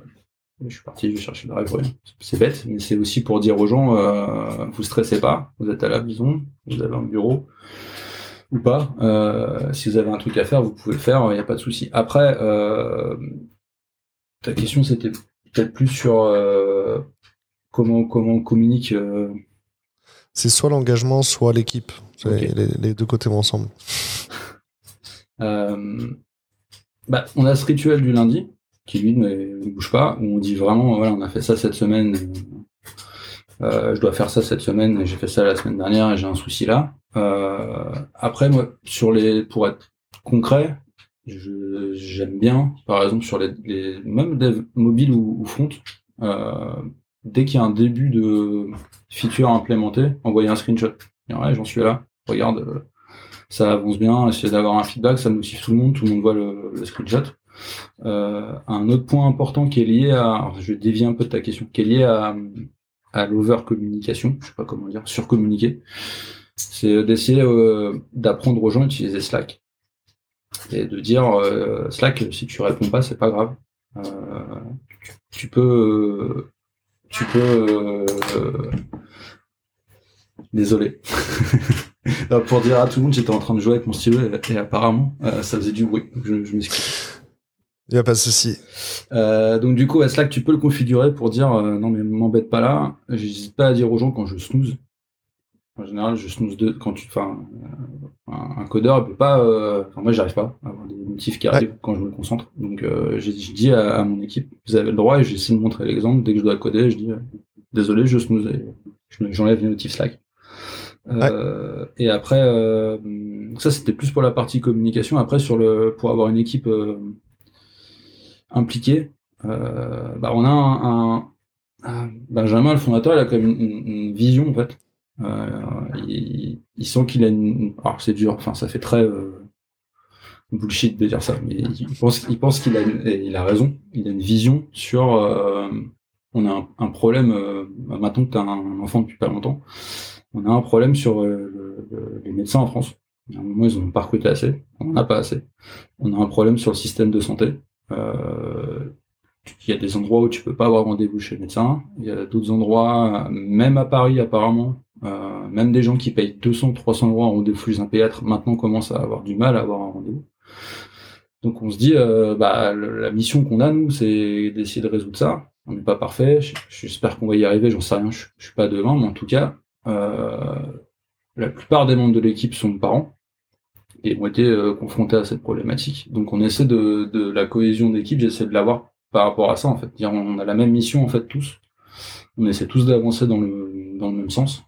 Je suis parti, je vais chercher le drive, rien. C'est bête, mais c'est aussi pour dire aux gens, euh, vous stressez pas, vous êtes à la maison, vous avez un bureau, ou pas. Euh, si vous avez un truc à faire, vous pouvez le faire, il n'y a pas de souci. Après, euh, ta question c'était peut-être plus sur euh, comment, comment on communique. C'est soit l'engagement, soit l'équipe. Les, deux côtés vont ensemble. bah, on a ce rituel du lundi qui lui ne, bouge pas, où on dit vraiment, voilà, on a fait ça cette semaine, je dois faire ça cette semaine, j'ai fait ça la semaine dernière et j'ai un souci là. Euh, après, moi, sur les, pour être concret, j'aime bien, par exemple, sur les, les même dev mobile ou, front, euh, dès qu'il y a un début de feature implémenté, envoyer un screenshot. Ouais, j'en suis là. Regarde, euh, ça avance bien, essayer d'avoir un feedback, ça motive tout le monde, tout le monde voit le, le screenshot. Euh, un autre point important qui est lié à, je vais dévier un peu de ta question, qui est lié à, à l'over communication, je sais pas comment dire, surcommuniquer, c'est d'essayer euh, d'apprendre aux gens à utiliser Slack et de dire euh, Slack, si tu réponds pas, c'est pas grave. Euh, tu, peux, tu peux. désolé. [laughs] pour dire à tout le monde, j'étais en train de jouer avec mon stylo et, apparemment, ça faisait du bruit. Je, je m'excuse. Il n'y a pas de souci. Euh, donc du coup, à Slack, tu peux le configurer pour dire euh, non mais m'embête pas là. J'hésite pas à dire aux gens quand je snooze. En général, je snooze deux quand tu, enfin, euh, un, codeur, il peut pas. Enfin, moi, j'arrive pas à avoir des motifs qui arrivent quand je me concentre. Donc, je dis à, mon équipe, vous avez le droit et j'essaie de montrer l'exemple. Dès que je dois coder, je dis désolé, je snooze. J'enlève les notifs Slack. Et après, ça c'était plus pour la partie communication. Après, sur le, pour avoir une équipe. Euh, bah, on a un, Benjamin, le fondateur, il a quand même une, vision en fait. Euh, il, sent qu'il a une. Alors c'est dur, enfin ça fait très euh, bullshit de dire ça, mais il pense, il qu'il a, il a raison. Il a une vision sur. on a un, problème. maintenant que tu as un enfant depuis pas longtemps, on a un problème sur les médecins en France. À un moment, ils n'ont pas recruté assez. On n'en a pas assez. On a un problème sur le système de santé. Euh, il y a des endroits où tu peux pas avoir rendez-vous chez le médecin. Il y a d'autres endroits, même à Paris apparemment, euh, même des gens qui payent 200, 300 euros en rendez-vous chez un pédiatre maintenant commencent à avoir du mal à avoir un rendez-vous. Donc on se dit, euh, bah, la mission qu'on a nous, c'est d'essayer de résoudre ça. On n'est pas parfait. J'espère qu'on va y arriver. J'en sais rien. Je, je suis pas devant, mais en tout cas, euh, la plupart des membres de l'équipe sont parents et ont été euh, confrontés à cette problématique. Donc on essaie de, de la cohésion d'équipe, j'essaie de l'avoir par rapport à ça en fait. Dire on a la même mission en fait tous. On essaie tous d'avancer dans le dans le même sens.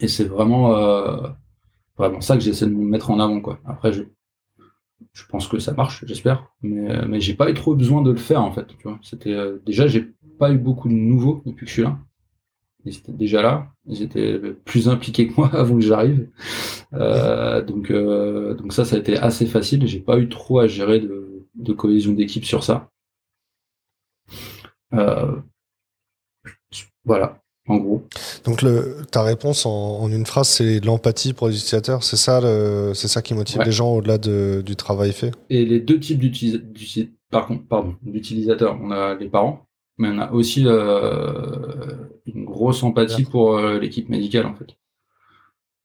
Et c'est vraiment euh, vraiment ça que j'essaie de me mettre en avant quoi. Après je je pense que ça marche, j'espère, mais mais j'ai pas eu trop besoin de le faire en fait. Tu vois, c'était euh, déjà j'ai pas eu beaucoup de nouveaux depuis que je suis là. Ils étaient déjà là, ils étaient plus impliqués que moi [laughs] avant que j'arrive. Euh, donc, euh, donc ça, ça a été assez facile. J'ai pas eu trop à gérer de, de cohésion d'équipe sur ça. Euh, voilà, en gros. Donc le, ta réponse en, une phrase, c'est l'empathie pour les utilisateurs. C'est ça, c'est ça qui motive les gens au-delà de, du travail fait? Et les deux types d'utilisateurs, par contre, pardon, d'utilisateurs, on a les parents mais on a aussi euh, une grosse empathie pour euh, l'équipe médicale en fait.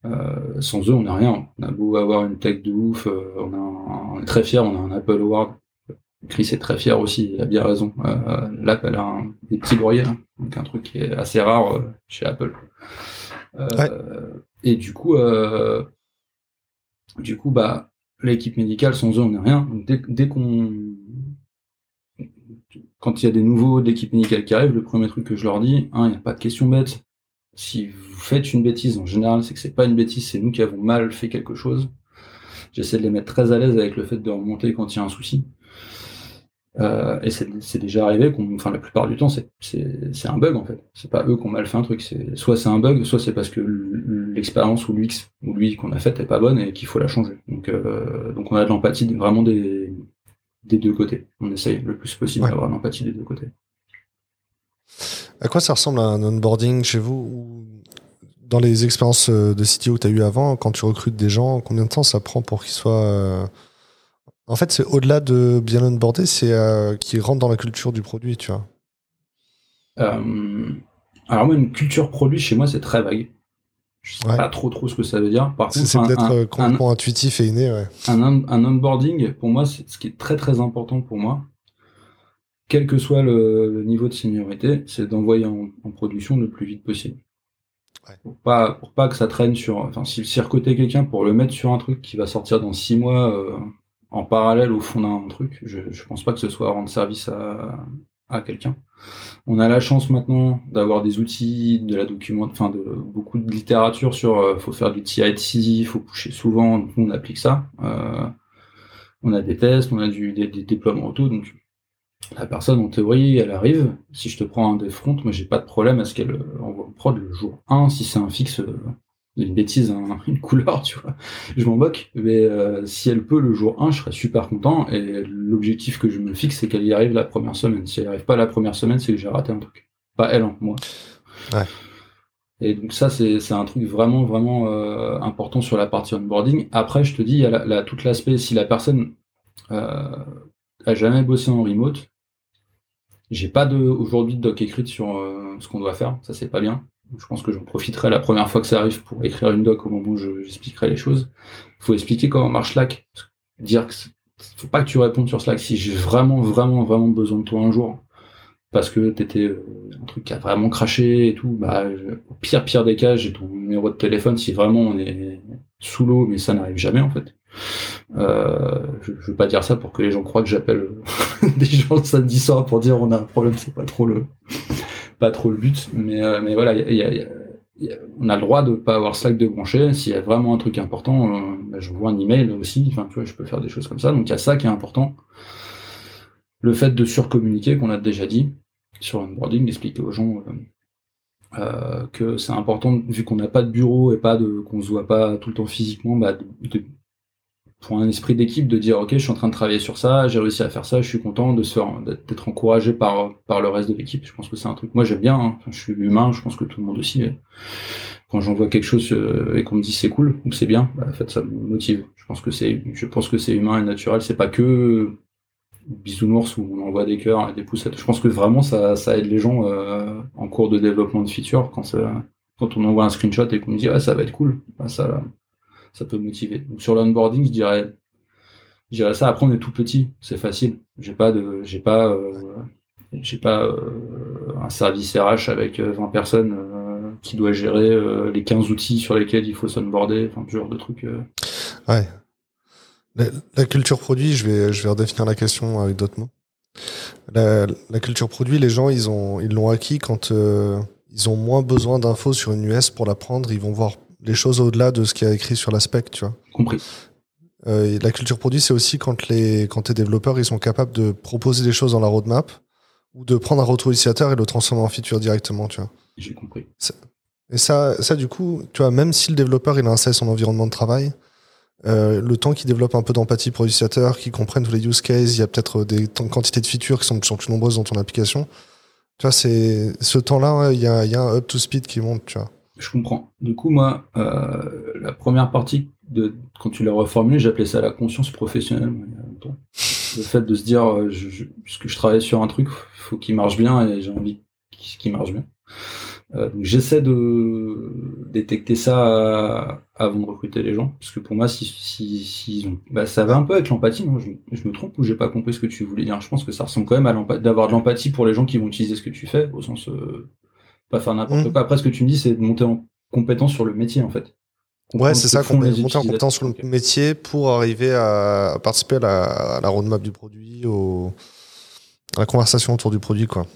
Euh, sans eux, on n'a rien. On a beau avoir une tech de ouf, on, est très fiers, on a un Apple Award. Chris est très fier aussi, il a bien raison. L'Apple a un, des petits lauriers, hein. donc un truc qui est assez rare chez Apple. Et du coup, du coup, bah, l'équipe médicale, sans eux, on n'est rien. dès, dès qu'on quand il y a des nouveaux d'équipe médicale qui arrivent, le premier truc que je leur dis, hein, il n'y a pas de question bête. Si vous faites une bêtise, en général, c'est que c'est pas une bêtise, c'est nous qui avons mal fait quelque chose. J'essaie de les mettre très à l'aise avec le fait de remonter quand il y a un souci. Euh, et c'est déjà arrivé enfin, la plupart du temps, c'est un bug en fait. C'est pas eux qui ont mal fait un truc. Soit c'est un bug, soit c'est parce que l'expérience ou l'UX ou lui qu'on a faite est pas bonne et qu'il faut la changer. Donc, euh, donc on a de l'empathie, vraiment des, des deux côtés. On essaye le plus possible d'avoir l'empathie des deux côtés. À quoi ça ressemble un onboarding chez vous Dans les expériences euh, de CTO que tu as eu avant, quand tu recrutes des gens, combien de temps ça prend pour qu'ils soient. Euh, en fait, c'est au-delà de bien onboarder, c'est euh, qu'ils rentrent dans la culture du produit, tu vois? alors, moi, une culture produit, chez moi, c'est très vague. Je sais pas trop trop ce que ça veut dire. Par contre, c'est peut-être euh, complètement intuitif et inné. Ouais. Un, un, onboarding, pour moi, c'est ce qui est très très important pour moi, quel que soit le, niveau de seniorité, c'est d'envoyer en, production le plus vite possible. Pour pas pour pas que ça traîne sur. Enfin, si, si quelqu'un pour le mettre sur un truc qui va sortir dans six mois euh, en parallèle au fond d'un truc, je, je pense pas que ce soit rendre service à, quelqu'un. On a la chance maintenant d'avoir des outils, de la document, enfin de beaucoup de littérature sur euh, faut faire du TI/TC, faut pousser souvent, donc on applique ça. Euh, on a des tests, on a du, des, déploiements auto, donc la personne en théorie elle arrive. Si je te prends un des fronts, moi j'ai pas de problème à ce qu'elle envoie en prod le jour 1 si c'est un fixe une bêtise, [laughs] une couleur, tu vois. Je m'en moque, mais si elle peut le jour 1, je serais super content. Et l'objectif que je me fixe, c'est qu'elle y arrive la première semaine. Si elle n'y arrive pas la première semaine, c'est que j'ai raté un truc. Pas elle, hein, moi. Ouais. Et donc ça, c'est un truc vraiment, vraiment euh, important sur la partie onboarding. Après, je te dis, il y a tout l'aspect, si la personne euh, a jamais bossé en remote, j'ai pas de, aujourd'hui de doc écrite sur euh, ce qu'on doit faire, ça c'est pas bien. Je pense que j'en profiterai la première fois que ça arrive pour écrire une doc au moment où j'expliquerai les choses. Il faut expliquer comment marche Slack. Dire que faut pas que tu répondes sur Slack si j'ai vraiment, vraiment, vraiment besoin de toi un jour parce que t'étais euh, un truc qui a vraiment craché et tout, bah, au pire, pire des cas, j'ai ton numéro de téléphone si vraiment on est sous l'eau, mais ça n'arrive jamais en fait. Euh, je, je veux pas dire ça pour que les gens croient que j'appelle euh, [laughs] des gens le samedi soir pour dire on a un problème, c'est pas trop le, trop le but, mais, voilà, on a le droit de pas avoir Slack de brancher. S'il y a vraiment un truc important, euh, bah, je vois un email aussi. Enfin, tu vois, je peux faire des choses comme ça. Donc il y a ça qui est important. Le fait de surcommuniquer, qu'on a déjà dit, sur l'onboarding, d'expliquer aux gens euh, euh, que c'est important, vu qu'on n'a pas de bureau et pas de qu'on se voit pas tout le temps physiquement, bah, de, pour un esprit d'équipe, de dire ok, je suis en train de travailler sur ça, j'ai réussi à faire ça, je suis content de se d'être encouragé par par le reste de l'équipe. Je pense que c'est un truc. Moi, j'aime bien. Hein. je suis humain. Je pense que tout le monde aussi. quand j'envoie quelque chose euh, et qu'on me dit c'est cool ou c'est bien, bah, en fait, ça me motive. Je pense que c'est, je pense que c'est humain et naturel. C'est pas que bisounours où on envoie des cœurs et des poussettes. Je pense que vraiment ça, ça aide les gens euh, en cours de développement de feature quand, quand on envoie un screenshot et qu'on me dit ah, ça va être cool, bah, ça, ça peut motiver. Donc sur l'onboarding, je dirais, je dirais ça. Après, on est tout petit, c'est facile. J'ai pas de, j'ai pas, euh, j'ai pas euh, un service RH avec 20 personnes qui doit gérer les 15 outils sur lesquels il faut s'onboarder, enfin, ce genre de trucs. Ouais. La, culture produit, je vais, je vais redéfinir la question avec d'autres mots. La, culture produit, les gens, ils ont, ils l'ont acquis quand euh, ils ont moins besoin d'infos sur une US pour l'apprendre. Ils vont voir les choses au-delà de ce qui est écrit sur la spec, tu vois. Compris. Euh, la culture produit, c'est aussi quand les, quand tes développeurs, ils sont capables de proposer des choses dans la roadmap ou de prendre un retour utilisateur et le transformer en feature directement, tu vois. J'ai compris. Et ça, ça, du coup, tu vois, même si le développeur, il a installé son environnement de travail, euh, le temps qu'ils développent un peu d'empathie pour l'utilisateur, qu'ils comprennent tous les use cases, il y a peut-être des quantités de features qui sont, sont plus nombreuses dans ton application. Tu vois, c'est ce temps-là, il y a, y a, un up to speed qui monte, tu vois. Je comprends. Du coup, moi, euh, la première partie de quand tu l'as reformulé, j'appelais ça la conscience professionnelle. Le fait de se dire, euh, je, puisque je travaille sur un truc, faut qu'il marche bien et j'ai envie qu'il marche bien. Euh, j'essaie de détecter ça avant de recruter les gens, parce que pour moi, si, bah, ça va un peu avec l'empathie. Non je, me trompe ou j'ai pas compris ce que tu voulais dire. Je pense que ça ressemble quand même à d'avoir de l'empathie pour les gens qui vont utiliser ce que tu fais, au sens pas faire n'importe mmh. quoi. Après, ce que tu me dis, c'est de monter en compétence sur le métier, en fait. Ouais, c'est ça, qu'on monter en compétence sur le métier pour arriver à participer à la, roadmap du produit, au, à la conversation autour du produit, quoi.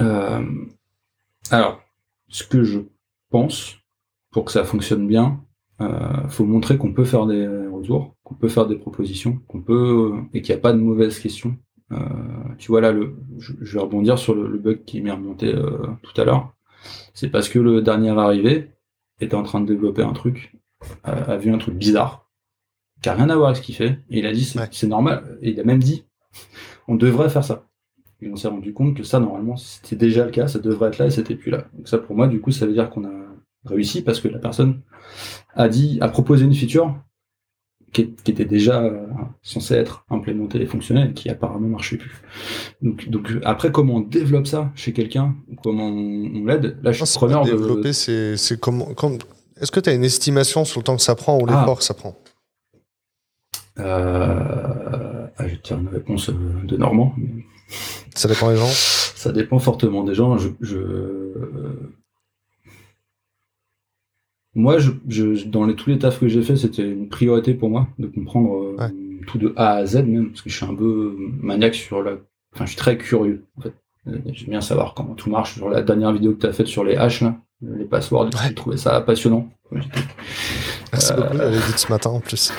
Euh, alors, ce que je pense, pour que ça fonctionne bien, euh, faut montrer qu'on peut faire des retours, qu'on peut faire des propositions, qu'on peut et qu'il n'y a pas de mauvaises questions. Euh, tu vois là, le, je, vais rebondir sur le, bug qui m'est remonté euh, tout à l'heure. C'est parce que le dernier arrivé était en train de développer un truc, a vu un truc bizarre, qui n'a rien à voir avec ce qu'il fait, et il a dit c'est normal, et il a même dit on devrait faire ça. Et on s'est rendu compte que ça, normalement, c'était déjà le cas, ça devrait être là et c'était plus là. Donc ça, pour moi, du coup, ça veut dire qu'on a réussi parce que la personne a dit, a proposé une feature qui, était déjà euh, censée être implémentée et fonctionnelle, qui apparemment marchait plus. Donc, donc après, comment on développe ça chez quelqu'un, comment on, l'aide? Là, je suis preneur de développer. C'est comment, Est-ce que tu as une estimation sur le temps que ça prend ou l'effort ah. que ça prend? Euh... ah, Je vais te dire une réponse euh, de Normand. Ça dépend des gens Ça dépend fortement des gens. Je, Moi, je, dans les, tous les tafs que j'ai fait, c'était une priorité pour moi de comprendre euh, tout de A à Z même, parce que je suis un peu maniaque sur la... Enfin, je suis très curieux, en fait. Euh, j'aime bien savoir comment tout marche. Sur la dernière vidéo que tu as faite sur les haches, là, les passwords, j'ai trouvé ça passionnant. Merci beaucoup, j'avais dit ce matin en plus.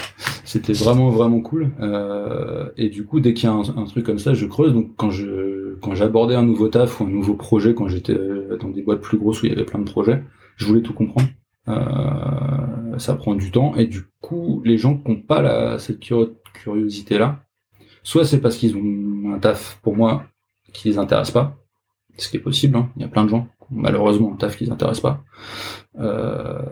C'était vraiment vraiment cool. Euh, et du coup, dès qu'il y a un, truc comme ça, je creuse. Donc quand je quand j'abordais un nouveau taf ou un nouveau projet, quand j'étais dans des boîtes plus grosses où il y avait plein de projets, je voulais tout comprendre. Ça prend du temps et du coup, les gens qui n'ont pas la, cette curiosité-là, soit c'est parce qu'ils ont un taf pour moi qui les intéresse pas, ce qui est possible. Hein. Il y a plein de gens malheureusement un taf qui les intéresse pas.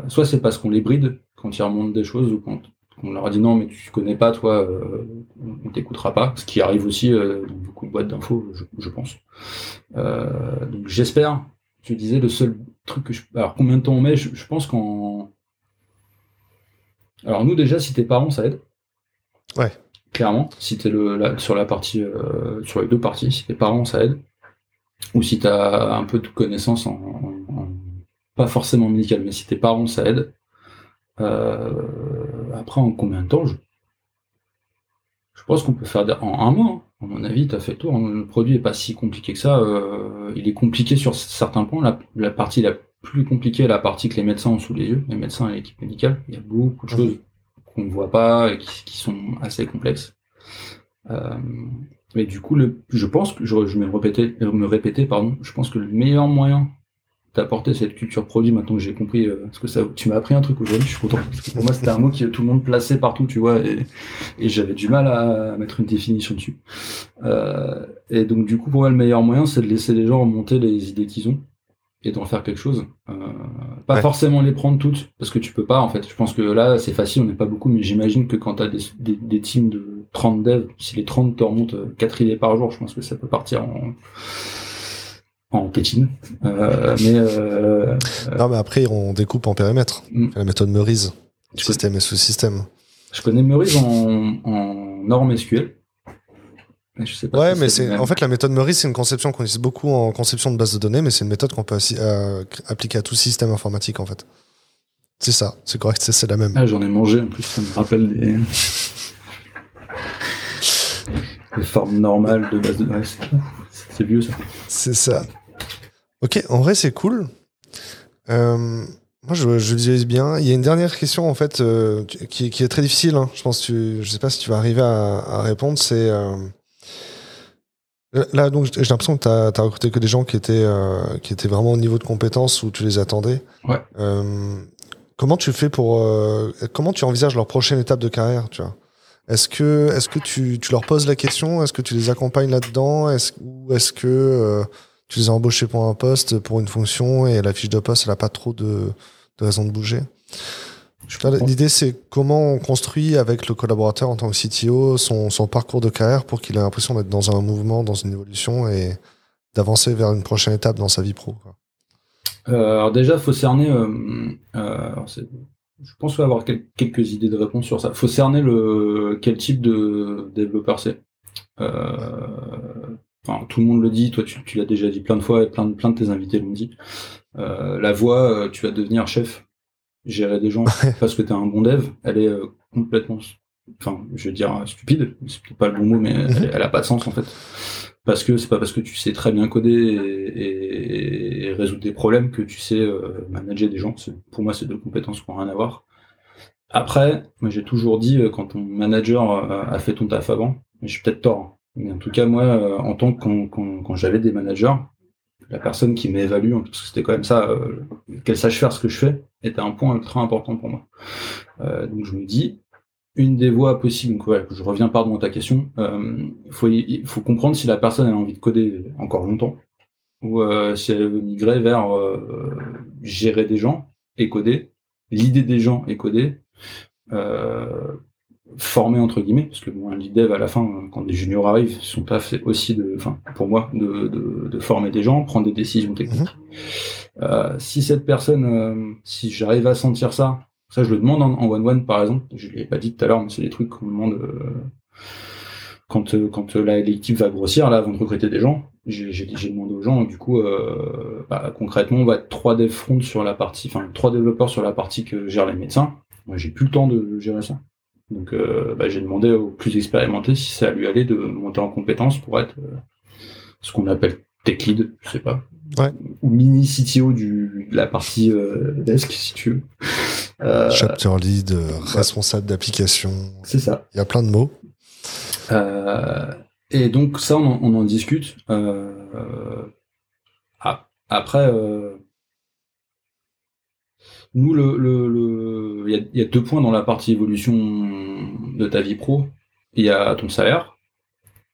soit c'est parce qu'on les bride quand ils remontent des choses ou quand on leur a dit non mais tu connais pas toi euh, on t'écoutera pas ce qui arrive aussi euh, dans beaucoup de boîtes d'infos je, pense euh, donc j'espère tu disais le seul truc que je alors combien de temps on met je, pense qu'en alors nous déjà si t'es parents ça aide ouais clairement si t'es le sur la partie sur les deux parties si t'es parents ça aide ou si t'as un peu de connaissances en, pas forcément médical mais si t'es parents ça aide euh, après, en combien de temps je, pense qu'on peut faire en un mois. Hein. À mon avis, tu as fait le tour. Le produit est pas si compliqué que ça. Euh, il est compliqué sur certains points. La, partie la plus compliquée est la partie que les médecins ont sous les yeux, les médecins et l'équipe médicale. Il y a beaucoup de choses qu'on ne voit pas et qui, sont assez complexes. Euh, mais du coup, le, je pense que je, vais me répéter, me répéter, pardon. Je pense que le meilleur moyen d'apporter cette culture produit maintenant que j'ai compris euh, ce que ça tu m'as appris un truc aujourd'hui je suis content. Parce que pour moi c'était un mot qui tout le monde plaçait partout tu vois et, et j'avais du mal à mettre une définition dessus. Euh, et donc du coup pour moi le meilleur moyen c'est de laisser les gens remonter les idées qu'ils ont et d'en faire quelque chose. Euh, pas forcément les prendre toutes parce que tu peux pas en fait. Je pense que là c'est facile on n'est pas beaucoup mais j'imagine que quand tu as des, des, des, teams de 30 devs si les 30 te remontent 4 idées par jour je pense que ça peut partir en en tétine. Euh, mais, euh, non, mais après, on découpe en périmètre. Mm. La méthode Meurize, système et sous-système. Je connais Meurize en, en norme SQL. Mais je sais pas ouais, mais c'est en fait la méthode Meurize, c'est une conception qu'on utilise beaucoup en conception de base de données, mais c'est une méthode qu'on peut euh, appliquer à tout système informatique en fait. C'est ça, c'est correct, c'est la même. Ah, j'en ai mangé en plus, ça me rappelle des, [laughs] les formes normales de base de données. C'est vieux ça. C'est ça. Ok, en vrai, c'est cool. Euh, moi, je, je visualise bien. Il y a une dernière question, en fait, euh, qui, est très difficile. Hein. Je pense que tu, je sais pas si tu vas arriver à, répondre. C'est. Euh, là, donc, j'ai l'impression que tu as, recruté que des gens qui étaient, qui étaient vraiment au niveau de compétences où tu les attendais. Ouais. comment tu fais pour. comment tu envisages leur prochaine étape de carrière, tu vois? Est-ce que, est-ce que tu, tu, leur poses la question? Est-ce que tu les accompagnes là-dedans? Est-ce, Ou est-ce que tu les as embauchés pour un poste, pour une fonction, et la fiche de poste, elle n'a pas trop de, de raison de bouger. L'idée, c'est comment on construit avec le collaborateur en tant que CTO son, son parcours de carrière pour qu'il ait l'impression d'être dans un mouvement, dans une évolution et d'avancer vers une prochaine étape dans sa vie pro. Euh, alors déjà, il faut cerner. Euh, euh, je pense avoir quelques idées de réponse sur ça. Il faut cerner le quel type de développeur c'est. Enfin, tout le monde le dit, toi tu, l'as déjà dit plein de fois et plein, plein de tes invités l'ont dit. Euh, la voix, euh, tu vas devenir chef, gérer des gens [laughs] parce que tu es un bon dev, elle est euh, complètement, enfin, je veux dire stupide, c'est peut-être pas le bon mot, mais mhm. elle, a pas de sens en fait. Parce que c'est pas parce que tu sais très bien coder et, résoudre des problèmes que tu sais manager des gens. Pour moi, c'est deux compétences qui n'ont rien à voir. Après, moi j'ai toujours dit, quand ton manager a fait ton taf avant, mais j'ai peut-être tort, hein, en tout cas, moi, euh, en tant que quand, j'avais des managers, la personne qui m'évalue, parce que c'était quand même ça, euh, qu'elle sache faire ce que je fais, était un point très important pour moi. Euh, donc je me dis, une des voies possibles, je reviens pardon à ta question, il faut, faut comprendre si la personne a envie de coder encore longtemps, ou si elle veut migrer vers gérer des gens et coder, l'idée des gens et coder, former entre guillemets, parce que bon, un lead dev à la fin, quand des juniors arrivent, son taf c'est aussi de, enfin pour moi, de, de, de, former des gens, prendre des décisions techniques. Mhm. Euh, si cette personne, euh, si j'arrive à sentir ça, ça je le demande en one-one par exemple, je l'ai pas dit tout à l'heure, mais c'est des trucs qu'on demande euh, quand, quand l'équipe va grossir, là, avant de recruter des gens, j'ai demandé aux gens, du coup, bah, concrètement, on va être trois dev front sur la partie, enfin trois développeurs sur la partie que gèrent les médecins. Moi, j'ai plus le temps de gérer ça. Donc euh, bah, j'ai demandé aux plus expérimentés si ça lui allait de monter en compétence pour être euh, ce qu'on appelle tech lead, je sais pas. Ou mini CTO du, de la partie euh, desk, si tu veux. Chapter lead, responsable d'application. C'est ça. Il y a plein de mots. et donc ça, on en, discute. après, nous, le, le, il y, a, deux points dans la partie évolution de ta vie pro. Il y a ton salaire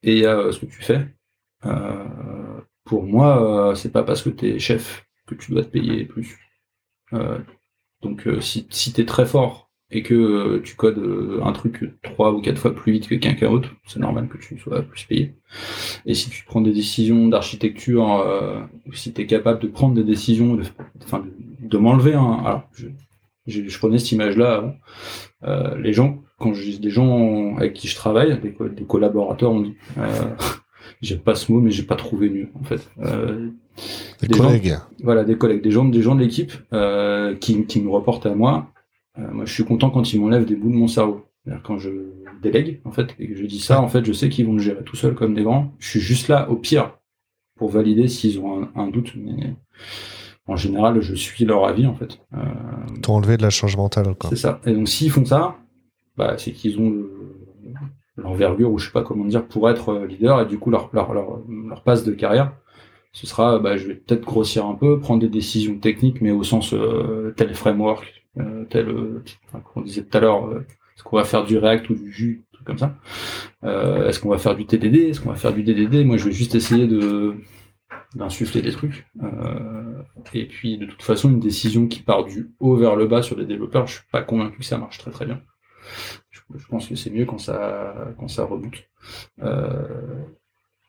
et il y a ce que tu fais. Euh, pour moi, c'est pas parce que tu es chef que tu dois te payer plus. donc, si, si tu es très fort et que euh, tu codes euh, un truc trois ou quatre fois plus vite que quelqu'un d'autre, c'est normal que tu sois plus payé. Et si tu prends des décisions d'architecture, euh, ou si tu es capable de prendre des décisions, enfin, de, m'enlever un... Alors, je, je, prenais cette image-là avant. Euh, les gens, quand je dis des gens avec qui je travaille, des, des collaborateurs, on dit... Euh, [laughs] J'aime pas ce mot, mais j'ai pas trouvé mieux en fait. des, collègues. voilà, des collègues, des gens, des gens de l'équipe qui, qui me reportent à moi euh, moi, je suis content quand ils m'enlèvent des bouts de mon cerveau. Quand je délègue, en fait, et que je dis ça, en fait, je sais qu'ils vont le gérer tout seuls comme des grands. Je suis juste là, au pire, pour valider s'ils ont un, doute, mais en général, je suis leur avis, en fait. Euh, T'as enlevé de la charge mentale, C'est ça. Et donc, s'ils font ça, bah, c'est qu'ils ont l'envergure, ou je sais pas comment dire, pour être leader, et du coup, leur, leur, leur, leur passe de carrière, ce sera, bah, je vais peut-être grossir un peu, prendre des décisions techniques, mais au sens euh, tel framework, euh, tel, euh, comme on disait tout à l'heure, euh, est-ce qu'on va faire du React ou du truc comme ça Est-ce qu'on va faire du TDD Est-ce qu'on va faire du DDD Moi, je vais juste essayer de d'insuffler des trucs. et puis, de toute façon, une décision qui part du haut vers le bas sur les développeurs, je suis pas convaincu que ça marche très très bien. Je, pense que c'est mieux quand ça quand ça reboot.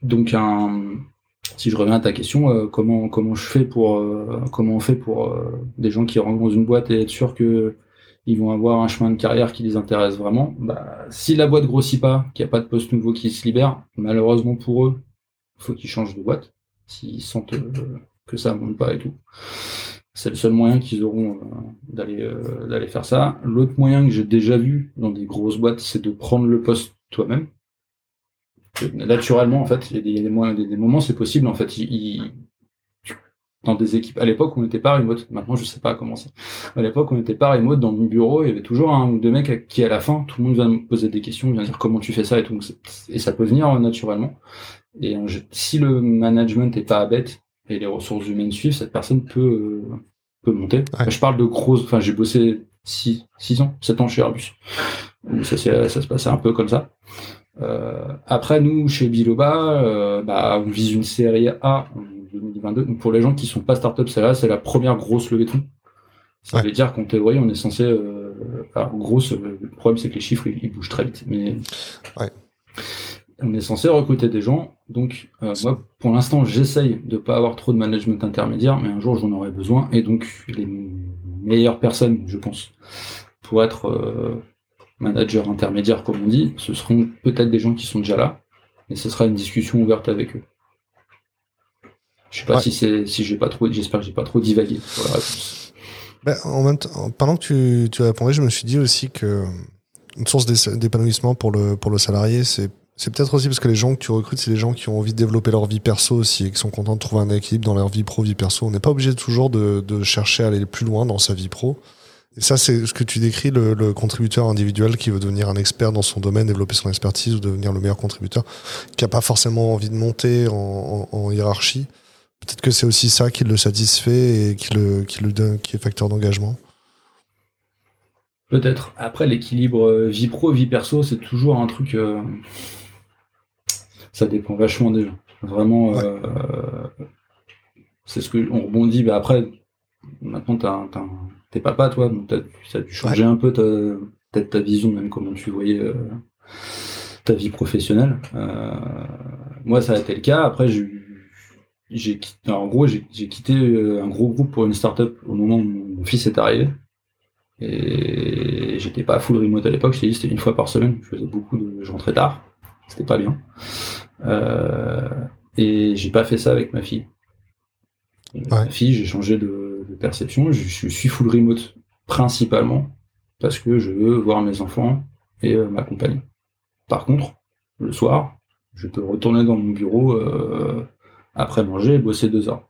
donc un si je reviens à ta question, euh, comment comment je fais pour euh, comment on fait pour euh, des gens qui rentrent dans une boîte et être sûr que ils vont avoir un chemin de carrière qui les intéresse vraiment? Bah, si la boîte grossit pas, qu'il n'y a pas de poste nouveau qui se libère, malheureusement pour eux, il faut qu'ils changent de boîte. S'ils sentent que ça ne monte pas et tout. C'est le seul moyen qu'ils auront d'aller d'aller faire ça. L'autre moyen que j'ai déjà vu dans des grosses boîtes, c'est de prendre le poste toi-même naturellement, en fait, il y a des, moments, c'est possible, en fait. Dans des équipes, à l'époque, on n'était pas remote. Maintenant, je sais pas comment c'est. À l'époque, on n'était pas remote. Dans mon bureau, il y avait toujours un ou deux mecs qui, à la fin, tout le monde vient me poser des questions, vient dire comment tu fais ça et tout. Et ça peut venir euh, naturellement. Et si le management n'est pas bête et les ressources humaines suivent, cette personne peut, euh, peut monter. je parle de grosses, enfin, j'ai bossé 6, six ans, 7 ans chez Airbus. ça, ça se passait un peu comme ça. Euh, après, nous, chez Biloba, euh, bah, on vise une série A en 2022. Donc, pour les gens qui sont pas start-up, c'est là, c'est la première grosse levée de fonds. Ça veut dire qu'en théorie, on est censé. Euh, alors, grosse, le problème, c'est que les chiffres, ils, bougent très vite. Mais ouais. On est censé recruter des gens. Donc, moi, pour l'instant, j'essaye de pas avoir trop de management intermédiaire, mais un jour, j'en aurai besoin. Et donc, les meilleures personnes, je pense, pour être manager intermédiaire, comme on dit, ce seront peut-être des gens qui sont déjà là, et ce sera une discussion ouverte avec eux. Je sais pas si c'est si j'ai pas trop j'espère que j'ai pas trop divagué pour la réponse. Ben, en même temps, pendant que tu, tu répondais, je me suis dit aussi que une source d'épanouissement pour le pour le salarié, c'est c'est peut-être aussi parce que les gens que tu recrutes, c'est les gens qui ont envie de développer leur vie perso aussi et qui sont contents de trouver un équilibre dans leur vie pro, vie perso. On n'est pas obligé toujours de, chercher à aller plus loin dans sa vie pro. Et ça, c'est ce que tu décris, le, contributeur individuel qui veut devenir un expert dans son domaine, développer son expertise ou devenir le meilleur contributeur, qui n'a pas forcément envie de monter en, hiérarchie. Peut-être que c'est aussi ça qui le satisfait et qui le, qui donne, est facteur d'engagement. Peut-être. Après, l'équilibre euh, vie pro, vie perso, c'est toujours un truc. Euh, ça dépend vachement des gens. Vraiment, euh, c'est ce que on rebondit. Bah, après, maintenant, t'es papa, toi, donc ça a dû changer un peu peut-être ta vision, même comment tu voyais euh, ta vie professionnelle. Euh, moi, ça a été le cas. Après, j'ai en gros, j'ai quitté un gros groupe pour une startup au moment où mon fils est arrivé. Et j'étais pas full remote à l'époque, je t'ai dit, c'était une fois par semaine. Je faisais beaucoup de. Je rentrais tard. C'était pas bien. Et j'ai pas fait ça avec ma fille. Ma fille, j'ai changé de perception, je, suis full remote principalement parce que je veux voir mes enfants et euh, ma compagne. Par contre, le soir, je peux retourner dans mon bureau euh, après manger et bosser deux heures.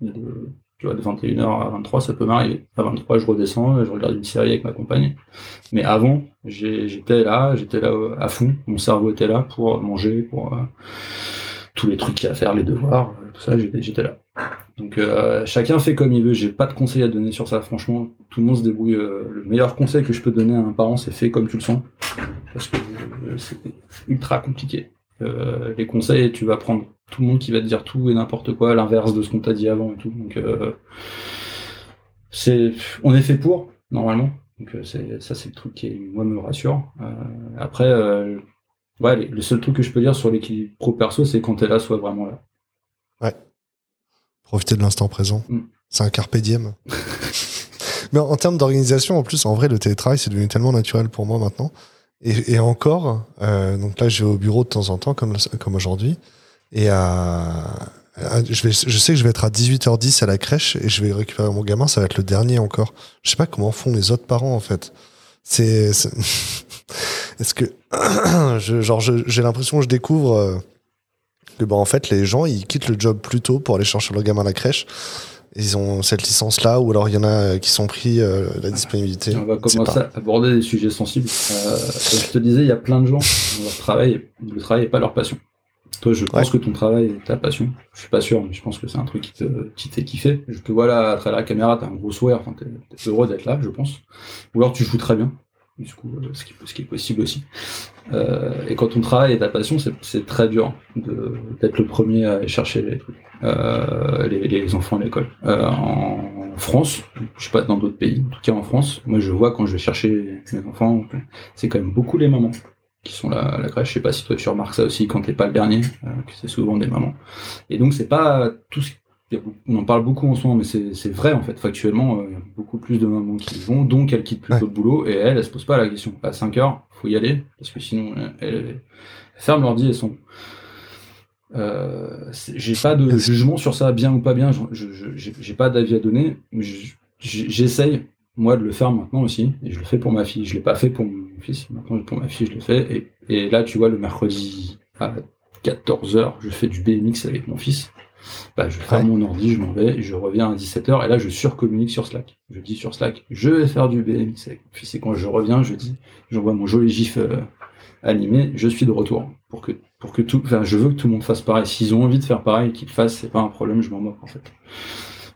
De, tu vois, de 21h à 23, ça peut m'arriver. À 23, je redescends, je regarde une série avec ma compagne. Mais avant, j'étais là, j'étais là euh, à fond. Mon cerveau était là pour manger, pour tous les trucs qu'il y a à faire, les devoirs, tout ça, j'étais là. Donc euh, chacun fait comme il veut. J'ai pas de conseil à donner sur ça. Franchement, tout le monde se débrouille. Euh, le meilleur conseil que je peux donner à un parent, c'est fais comme tu le sens, parce que euh, c'est ultra compliqué. les conseils, tu vas prendre tout le monde qui va te dire tout et n'importe quoi, l'inverse de ce qu'on t'a dit avant et tout. Donc c'est, on est fait pour normalement. Donc c'est ça, c'est le truc qui moi me rassure. après, ouais, le seul truc que je peux dire sur l'équilibre pro perso, c'est quand t'es là, soit vraiment là. Ouais. Profiter de l'instant présent. Mm. C'est un carpe diem. [laughs] Mais en, termes d'organisation, en plus, en vrai, le télétravail, c'est devenu tellement naturel pour moi maintenant. Et, encore, euh, donc là, je vais au bureau de temps en temps, comme, comme aujourd'hui. Et je, vais, je sais que je vais être à 18h10 à la crèche et je vais récupérer mon gamin, ça va être le dernier encore. Je sais pas comment font les autres parents, en fait. C'est. [laughs] Est-ce que. [clears throat] je, genre, j'ai l'impression que je découvre. Euh, que bah, en fait les gens ils quittent le job plus tôt pour aller chercher leur gamin à la crèche. Ils ont cette licence là ou alors il y en a euh, qui sont pris euh, la disponibilité. On va commencer à aborder des sujets sensibles. Euh, comme je te disais, il y a plein de gens leur travail, le travail n'est pas leur passion. Toi, je pense que ton travail est ta passion. Je suis pas sûr, mais je pense que c'est un truc qui te, qui fait kiffer. Je te vois là, à travers la caméra, t'as un gros sourire, enfin, t'es, es heureux d'être là, je pense. Ou alors tu joues très bien du coup, euh, ce qui, ce qui est possible aussi. Euh, et quand on travaille et ta passion, c'est très dur d'être le premier à aller chercher les, euh, les, les, enfants à l'école. Euh, en France, je sais pas dans d'autres pays, en tout cas en France, moi je vois quand je vais chercher mes enfants, c'est quand même beaucoup les mamans qui sont là à la crèche. Je sais pas si toi tu remarques ça aussi quand t'es pas le dernier, euh, que c'est souvent des mamans. Et donc c'est pas tout ce on en parle beaucoup en ce moment, mais c'est vrai en fait. Factuellement, euh, il y a beaucoup plus de mamans qui vont, donc elles quittent plutôt le boulot et elles, elles se posent pas la question. À 5 heures, faut y aller, parce que sinon, elles, ferment l'ordi et sont. Euh, j'ai pas de jugement sur ça, bien ou pas bien, j'ai pas d'avis à donner. J'essaye, moi, de le faire maintenant aussi, et je le fais pour ma fille. Je l'ai pas fait pour mon fils, maintenant pour ma fille, je le fais. Et, et là, tu vois, le mercredi à 14h, je fais du BMX avec mon fils. Bah, je ferme mon ordi, je m'en vais, je reviens à 17h, et là, je surcommunique sur Slack. Je dis sur Slack, je vais faire du BMX. Puis c'est quand je reviens, je dis, j'envoie mon joli gif euh, animé, je suis de retour. Pour que, pour que tout, enfin, je veux que tout le monde fasse pareil. S'ils ont envie de faire pareil, qu'ils le fassent, c'est pas un problème, je m'en moque, en fait.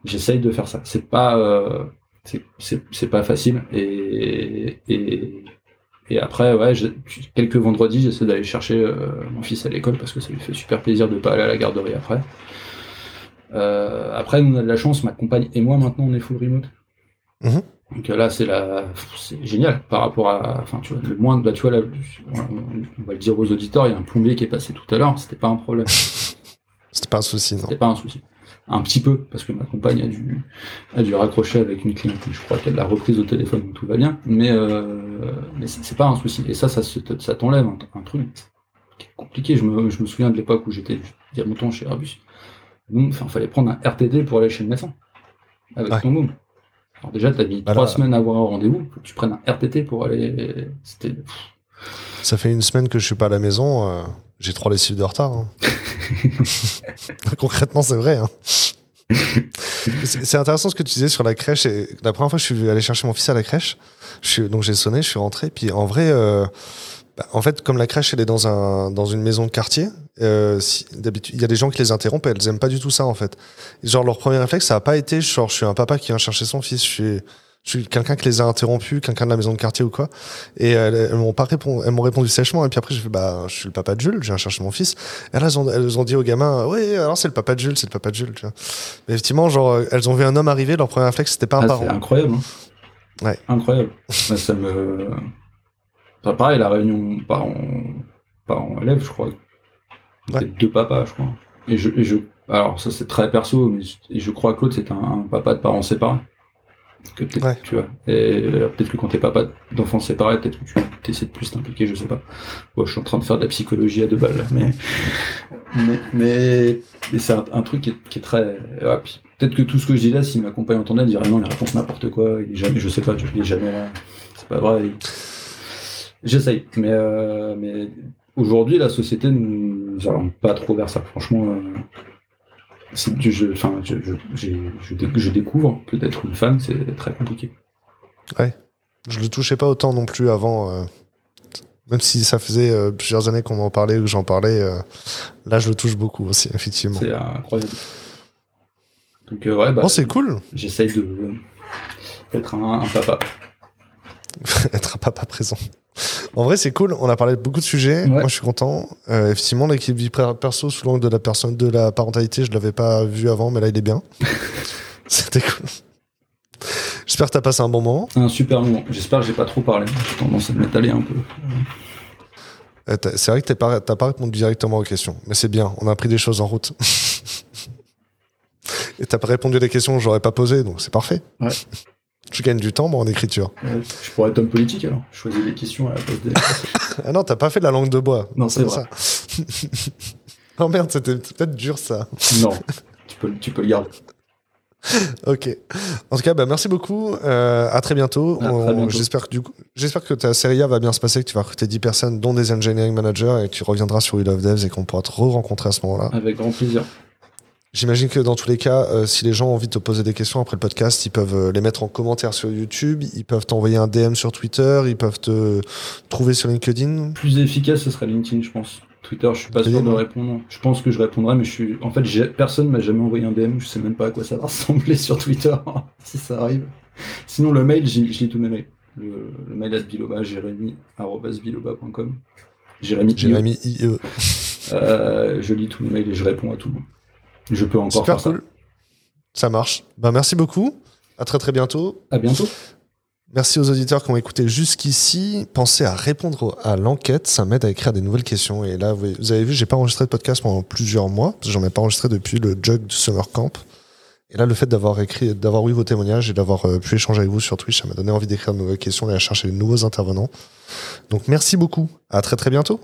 J'essaye de faire ça. C'est pas, euh, c'est pas facile. Et, et, et après, ouais, quelques vendredis, j'essaie d'aller chercher euh, mon fils à l'école parce que ça lui fait super plaisir de pas aller à la garderie après. Euh, après, nous, on a de la chance, ma compagne et moi, maintenant, on est full remote. Mhm. Donc là, c'est la, c'est génial par rapport à, enfin, tu vois, le moins, bah, tu vois, on, va le dire aux auditeurs, il y a un plombier qui est passé tout à l'heure, c'était pas un problème. [laughs] c'était pas un souci, non. C'était pas un souci. Un petit peu, parce que ma compagne a dû, a dû raccrocher avec une cliente, je crois qu'elle l'a reprise au téléphone, donc tout va bien, mais, euh, mais c'est pas un souci. Et ça, ça, ça t'enlève un, truc qui est compliqué. Je me, je me souviens de l'époque où j'étais a longtemps chez Airbus il fallait prendre un RTT pour aller chez le médecin avec ton môme. Alors déjà, tu as mis trois semaines à avoir un rendez-vous, faut que tu prennes un RTT pour aller. C'était. Ça fait une semaine que je suis pas à la maison, euh, j'ai trois lessives de retard. Hein. [laughs] Concrètement, c'est vrai. Hein. c'est intéressant ce que tu disais sur la crèche. Et la première fois je suis allé chercher mon fils à la crèche, je donc j'ai sonné, je suis rentré. Puis en vrai, euh, bah, en fait, comme la crèche, elle est dans, un, dans une maison de quartier, euh, d'habitude, il y a des gens qui les interrompent et elles aiment pas du tout ça, en fait. genre, leur premier réflexe, ça a pas été, genre, je suis un papa qui vient chercher son fils, suis, je suis quelqu'un qui les a interrompus, quelqu'un de la maison de quartier ou quoi. Et elles, m'ont pas répondu, elles m'ont répondu sèchement. Et puis après, je fais, bah, je suis le papa de Jules, je viens chercher mon fils. Et là, elles ont, elles ont dit au gamin, oui, alors c'est le papa de Jules, c'est le papa de Jules, tu vois. Mais effectivement, genre, elles ont vu un homme arriver, leur premier réflexe, c'était pas un ah, parent. C'est incroyable. Hein. Ouais. Incroyable. ça me, pareil, la réunion parents, parents élèves, je crois. C'est deux papas, je crois. Et je, et je alors ça c'est très perso, mais je, je crois que l'autre c'est un, papa de parents séparés. Que tu vois. Et euh, peut-être que quand t'es papa d'enfants séparés, peut-être que tu essaies de plus t'impliquer, je sais pas. Bon, je suis en train de faire de la psychologie à deux balles, mais mais, mais, c'est un, truc qui est, qui est très. peut-être que tout ce que je dis là, si ma compagne entendait, elle dirait non, il raconte n'importe quoi, il est jamais, je sais pas, il est jamais là. C'est pas vrai. J'essaye, mais, euh, mais aujourd'hui, la société ne nous oriente pas trop vers ça. Franchement, euh, je, enfin, je, je, je, découvre que d'être une femme, c'est très compliqué. Ouais, je le touchais pas autant non plus avant. Euh, même si ça faisait euh, plusieurs années qu'on en parlait ou que j'en parlais, là je le touche beaucoup aussi, effectivement. C'est incroyable. Donc, ouais, bah, oh, c'est cool. J'essaye de d'être un, papa. [laughs] être un papa présent. En vrai, c'est cool. On a parlé de beaucoup de sujets. Moi, je suis content. effectivement, l'équipe vie perso sous l'angle de la personne, de la parentalité, je l'avais pas vu avant, mais là, il est bien. [laughs] C'était cool. J'espère que tu as passé un bon moment. Un super moment. J'espère que j'ai pas trop parlé. J'ai tendance à m'étaler un peu. Euh, c'est vrai que tu n'as pas, répondu directement aux questions, mais c'est bien. On a appris des choses en route. [laughs] Et tu pas répondu à des questions que j'aurais pas posées, donc c'est parfait. Ouais. Tu gagnes du temps en écriture. je pourrais être homme politique alors. Je choisis les questions à la place des. [laughs] ah non, t'as pas fait de la langue de bois. Non, c'est vrai. Ça. [laughs] oh merde, c'était peut-être dur ça. Non, tu peux, tu peux le garder. ok. En tout cas, bah, merci beaucoup. Euh, à très bientôt. J'espère que, j'espère que ta série A va bien se passer, que tu vas recruter 10 personnes, dont des engineering managers, et que tu reviendras sur We Love Devs et qu'on pourra te re-rencontrer à ce moment-là. Avec grand plaisir. J'imagine que dans tous les cas, euh, si les gens ont envie de te poser des questions après le podcast, ils peuvent euh, les mettre en commentaire sur YouTube, ils peuvent t'envoyer un DM sur Twitter, ils peuvent te trouver sur LinkedIn. Plus efficace, ce serait LinkedIn, je pense. Twitter, je suis pas sûr de répondre. Je pense que je répondrai, mais je suis. En fait, personne m'a jamais envoyé un DM. Je sais même pas à quoi ça va [laughs] ressembler sur Twitter, [laughs] si ça arrive. Sinon, le mail, je lis tous mes mails. Le, mail à biloba, jérémy.biloba.com. Jérémy, Jérémy IE. Euh, je lis tous mes mails et je réponds à tout le monde. Je peux encore Super faire cool. Ça. ça marche. Ben, merci beaucoup. À très très bientôt. À bientôt. Merci aux auditeurs qui ont écouté jusqu'ici. Pensez à répondre à l'enquête, ça m'aide à écrire des nouvelles questions. Et là, vous avez vu, j'ai pas enregistré de podcast pendant plusieurs mois. J'en ai pas enregistré depuis le jug du Summer Camp. Et là, le fait d'avoir écrit, d'avoir eu vos témoignages et d'avoir euh, pu échanger avec vous sur Twitch, ça m'a donné envie d'écrire de nouvelles questions et à chercher de nouveaux intervenants. Donc, merci beaucoup. À très très bientôt.